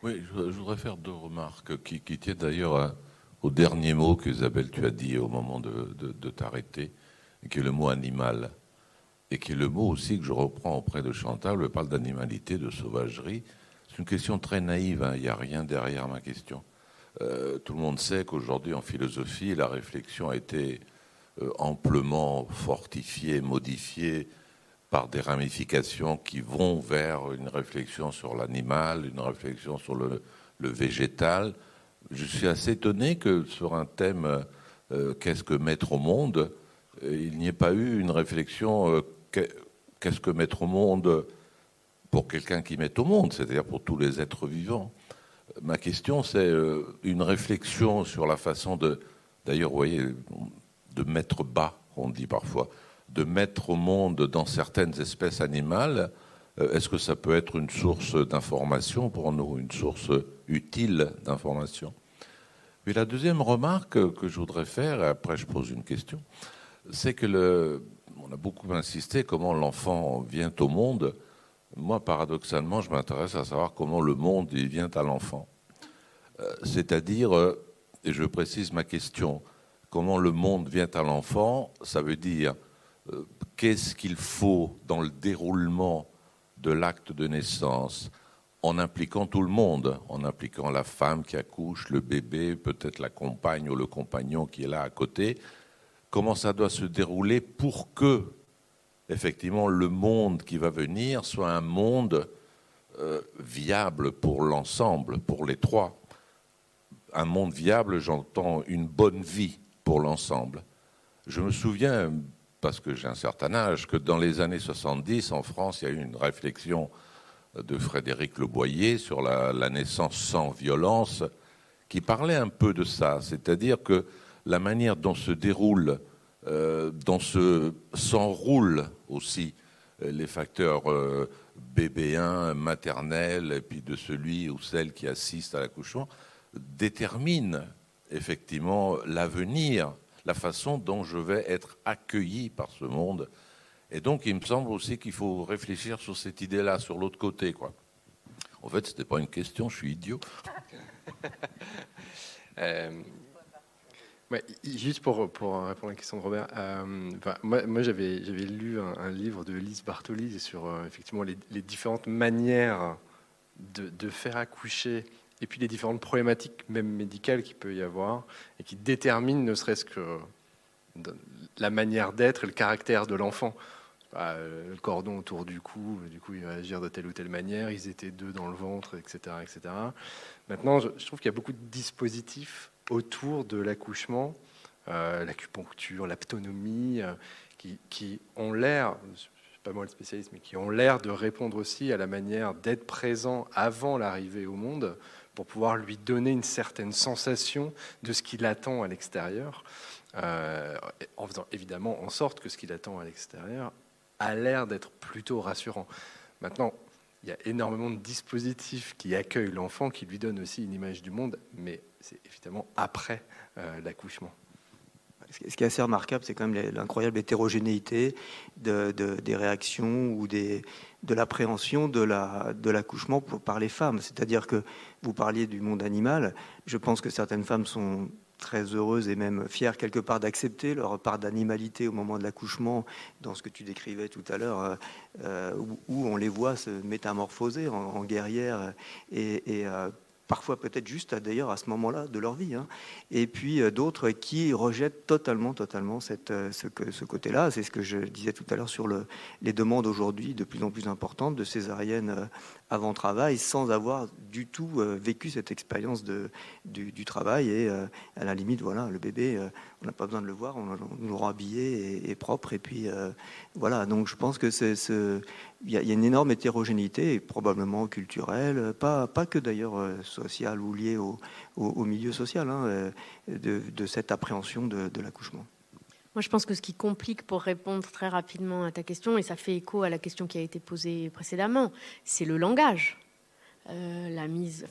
Oui, je, voudrais faire deux remarques qui, qui tiennent d'ailleurs au dernier mot que Isabelle tu as dit au moment de, de t'arrêter qui est le mot animal, et qui est le mot aussi que je reprends auprès de Chantal, je parle d'animalité, de sauvagerie. C'est une question très naïve, hein. il n'y a rien derrière ma question. Euh, tout le monde sait qu'aujourd'hui en philosophie, la réflexion a été euh, amplement fortifiée, modifiée par des ramifications qui vont vers une réflexion sur l'animal, une réflexion sur le, végétal. Je suis assez étonné que sur un thème euh, qu'est-ce que mettre au monde, il n'y ait pas eu une réflexion euh, qu'est-ce que mettre au monde pour quelqu'un qui met au monde, c'est-à-dire pour tous les êtres vivants. Ma question, c'est euh, une réflexion sur la façon de, d'ailleurs, vous voyez, de mettre bas, on dit parfois, de mettre au monde dans certaines espèces animales. Est-ce que ça peut être une source d'information pour nous, une source utile d'information? Puis la deuxième remarque que je voudrais faire, après je pose une question, c'est que le, on a beaucoup insisté comment l'enfant vient au monde. Moi, paradoxalement, je m'intéresse à savoir comment le monde vient à l'enfant. Euh, c'est-à-dire, euh, et je précise ma question, comment le monde vient à l'enfant, ça veut dire euh, qu'est-ce qu'il faut dans le déroulement de l'acte de naissance en impliquant tout le monde, en impliquant la femme qui accouche, le bébé, peut-être la compagne ou le compagnon qui est là à côté, comment ça doit se dérouler pour que, effectivement, le monde qui va venir soit un monde euh, viable pour l'ensemble, pour les trois. Un monde viable, j'entends une bonne vie pour l'ensemble. Je me souviens, parce que j'ai un certain âge, que dans les années 70, en France, il y a eu une réflexion de Frédéric Leboyer sur la, la naissance sans violence, qui parlait un peu de ça, c'est-à-dire que la manière dont se déroule, euh, dont se s'enroulent aussi euh, les facteurs euh, bébéens, maternels, et puis de celui ou celle qui assiste à l'accouchement, détermine effectivement l'avenir, la façon dont je vais être accueilli par ce monde. Et donc, il me semble aussi qu'il faut réfléchir sur cette idée-là, sur l'autre côté. En fait, ce n'était pas une question, je suis idiot. juste pour, répondre à la question de Robert, euh, moi, j'avais, lu un, livre de Lise Bartoli sur euh, effectivement les, différentes manières de, faire accoucher et puis les différentes problématiques même médicales qu'il peut y avoir et qui déterminent ne serait-ce que la manière d'être et le caractère de l'enfant. le cordon autour du cou, du coup il va agir de telle ou telle manière, ils étaient deux dans le ventre, etc. etc. Maintenant, je trouve qu'il y a beaucoup de dispositifs autour de l'accouchement l'acupuncture, l'aptonomie, qui, qui, ont l'air, pas moi le spécialiste, mais qui ont l'air de répondre aussi à la manière d'être présent avant l'arrivée au monde pour pouvoir lui donner une certaine sensation de ce qu'il attend à l'extérieur, euh, en faisant évidemment en sorte que ce qu'il attend à l'extérieur a l'air d'être plutôt rassurant. Maintenant, il y a énormément de dispositifs qui accueillent l'enfant, qui lui donnent aussi une image du monde, mais c'est évidemment après euh, l'accouchement. Ce qui est assez remarquable, c'est quand même l'incroyable hétérogénéité de, des réactions ou de l'appréhension de l'accouchement par les femmes. C'est-à-dire que vous parliez du monde animal. Je pense que certaines femmes sont très heureuses et même fières quelque part d'accepter leur part d'animalité au moment de l'accouchement, dans ce que tu décrivais tout à l'heure, euh, euh, où, on les voit se métamorphoser en, guerrières et, parfois peut-être juste d'ailleurs à ce moment-là de leur vie. Hein. Et puis euh, d'autres qui rejettent totalement, totalement euh, ce, côté-là. C'est ce que je disais tout à l'heure sur le, les demandes aujourd'hui de plus en plus importantes de césariennes euh, avant travail sans avoir du tout vécu cette expérience du, travail. Et à la limite, voilà, le bébé, on n'a pas besoin de le voir, on, le rend habillé et, propre. Et puis voilà, donc je pense que c'est y, a une énorme hétérogénéité, probablement culturelle, pas, pas que d'ailleurs euh, sociale ou liée au, au, milieu social, hein, euh, de, cette appréhension de l'accouchement. Moi, je pense que ce qui complique, pour répondre très rapidement à ta question, et ça fait écho à la question qui a été posée précédemment, c'est le langage. Euh, la mise,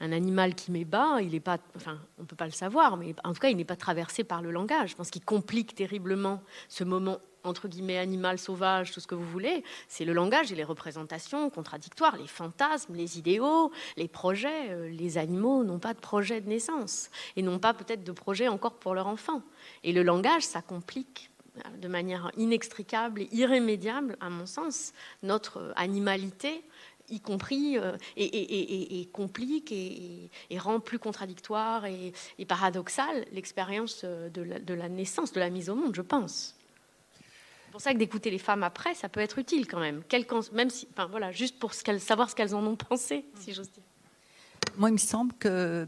un animal qui met bas, il est pas, enfin, on peut pas le savoir, mais en tout cas, il n'est pas traversé par le langage. Je pense qu'il complique terriblement ce moment entre guillemets animal sauvage, tout ce que vous voulez, c'est le langage et les représentations contradictoires, les fantasmes, les idéaux, les projets. Euh, les animaux n'ont pas de projet de naissance et n'ont pas peut-être de projet encore pour leur enfant. Et le langage, ça complique euh, de manière inextricable et irrémédiable, à mon sens, notre animalité y compris, euh, et, complique et, rend plus contradictoire et, paradoxale l'expérience de la, naissance, de la mise au monde, je pense pour ça que d'écouter les femmes après, ça peut être utile quand même. même si, enfin voilà, juste pour ce savoir ce qu'elles en ont pensé, si j'ose dire. Moi, il me semble que,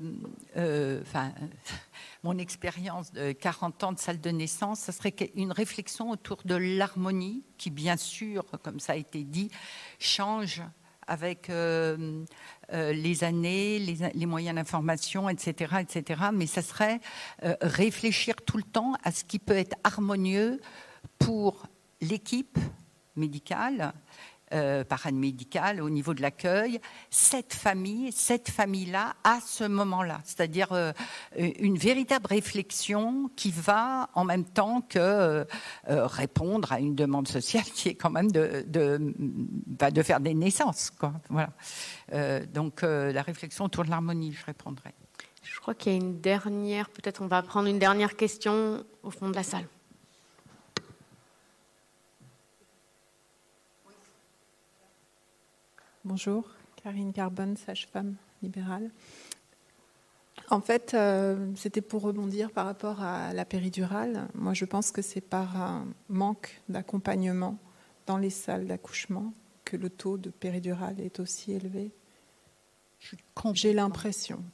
euh, enfin, mon expérience de 40 ans de salle de naissance, ça serait une réflexion autour de l'harmonie, qui, bien sûr, comme ça a été dit, change avec euh, euh, les années, les, moyens d'information, etc., etc. Mais ça serait réfléchir tout le temps à ce qui peut être harmonieux pour l'équipe médicale, euh, paramédicale, au niveau de l'accueil, cette famille, cette famille-là, à ce moment-là. C'est-à-dire euh, une véritable réflexion qui va en même temps que euh, répondre à une demande sociale qui est quand même de, de, bah, faire des naissances. Quoi. Voilà. donc la réflexion autour de l'harmonie, je répondrai. Je crois qu'il y a une dernière, peut-être on va prendre une dernière question au fond de la salle. Bonjour, Karine Carbone, sage-femme libérale. En fait, euh, c'était pour rebondir par rapport à la péridurale. Moi, je pense que c'est par un manque d'accompagnement dans les salles d'accouchement que le taux de péridurale est aussi élevé. J'ai l'impression.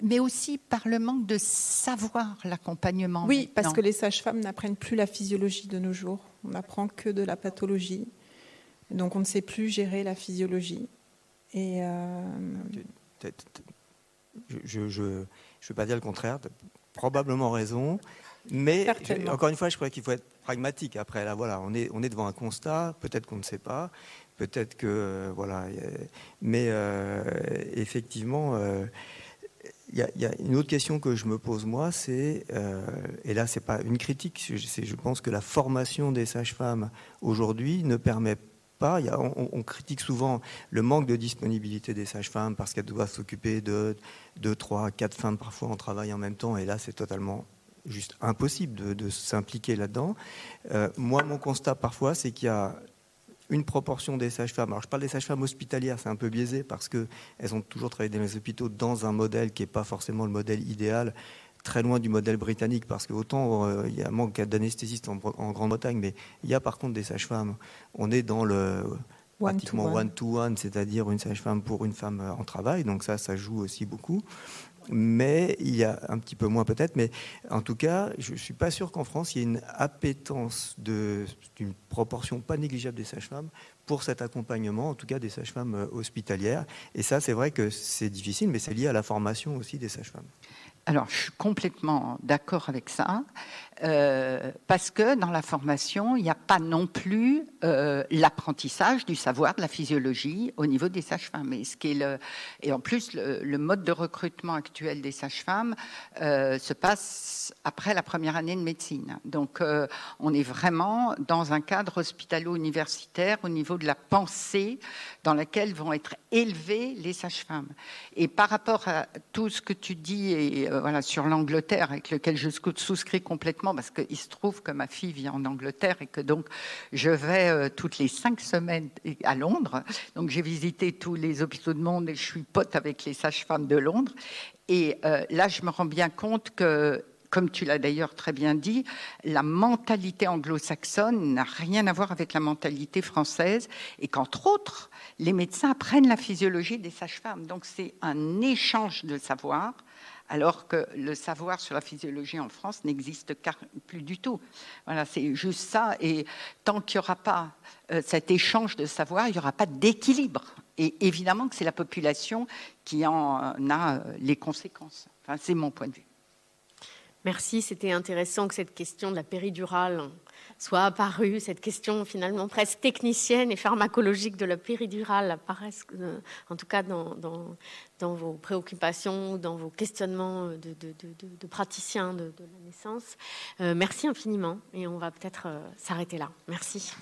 Mais aussi par le manque de savoir l'accompagnement. Oui, parce que les sages-femmes n'apprennent plus la physiologie de nos jours. On n'apprend que de la pathologie. Donc on ne sait plus gérer la physiologie. Et euh, je ne veux pas dire le contraire, probablement raison, mais encore une fois, je crois qu'il faut être pragmatique. Après, là, voilà, on est, on est devant un constat, peut-être qu'on ne sait pas, peut-être que, euh, voilà, mais euh, effectivement, il y, a une autre question que je me pose moi, c'est, et là, c'est pas une critique, je pense que la formation des sages-femmes aujourd'hui ne permet pas on, critique souvent le manque de disponibilité des sages-femmes parce qu'elles doivent s'occuper de deux, trois, quatre femmes parfois en travail en même temps. Et là, c'est totalement juste impossible de, s'impliquer là-dedans. Euh, moi, mon constat parfois, c'est qu'il y a une proportion des sages-femmes. Alors, je parle des sages-femmes hospitalières, c'est un peu biaisé parce qu'elles ont toujours travaillé dans les hôpitaux dans un modèle qui n'est pas forcément le modèle idéal très loin du modèle britannique parce que autant euh, il y a un manque d'anesthésistes en, Grande-Bretagne, mais il y a par contre des sages-femmes. On est dans le pratiquement one-to-one, c'est-à-dire une sage-femme pour une femme euh, en travail, donc ça, ça joue aussi beaucoup. mais il y a un petit peu moins peut-être, mais en tout cas, je ne suis pas sûr qu'en France, il y ait une appétence d'une proportion pas négligeable des sages-femmes pour cet accompagnement, en tout cas des sages-femmes euh, hospitalières. Et ça, c'est vrai que c'est difficile, mais c'est lié à la formation aussi des sages-femmes. Alors, je suis complètement d'accord avec ça. Euh, parce que dans la formation, il n'y a pas non plus euh, l'apprentissage du savoir de la physiologie au niveau des sages-femmes. Et, en plus, le, mode de recrutement actuel des sages-femmes euh, se passe après la première année de médecine. Donc, on est vraiment dans un cadre hospitalo-universitaire au niveau de la pensée dans laquelle vont être élevées les sages-femmes. Et par rapport à tout ce que tu dis et, voilà, sur l'Angleterre, avec lequel je souscris complètement, parce qu'il se trouve que ma fille vit en Angleterre et que donc je vais euh, toutes les cinq semaines à Londres. Donc j'ai visité tous les hôpitaux de monde et je suis pote avec les sages-femmes de Londres. Et euh, là, je me rends bien compte que comme tu l'as d'ailleurs très bien dit, la mentalité anglo-saxonne n'a rien à voir avec la mentalité française et qu'entre autres, les médecins apprennent la physiologie des sages-femmes. Donc c'est un échange de savoir alors que le savoir sur la physiologie en France n'existe plus du tout. Voilà, c'est juste ça. Et tant qu'il n'y aura pas euh, cet échange de savoir, il n'y aura pas d'équilibre. Et évidemment que c'est la population qui en a euh, les conséquences. Enfin, c'est mon point de vue. Merci, c'était intéressant que cette question de la péridurale soit apparue, cette question finalement presque technicienne et pharmacologique de la péridurale euh, en tout cas dans, vos préoccupations, dans vos questionnements de, de, praticiens de, la naissance. Euh, merci infiniment et on va peut-être euh, s'arrêter là. Merci.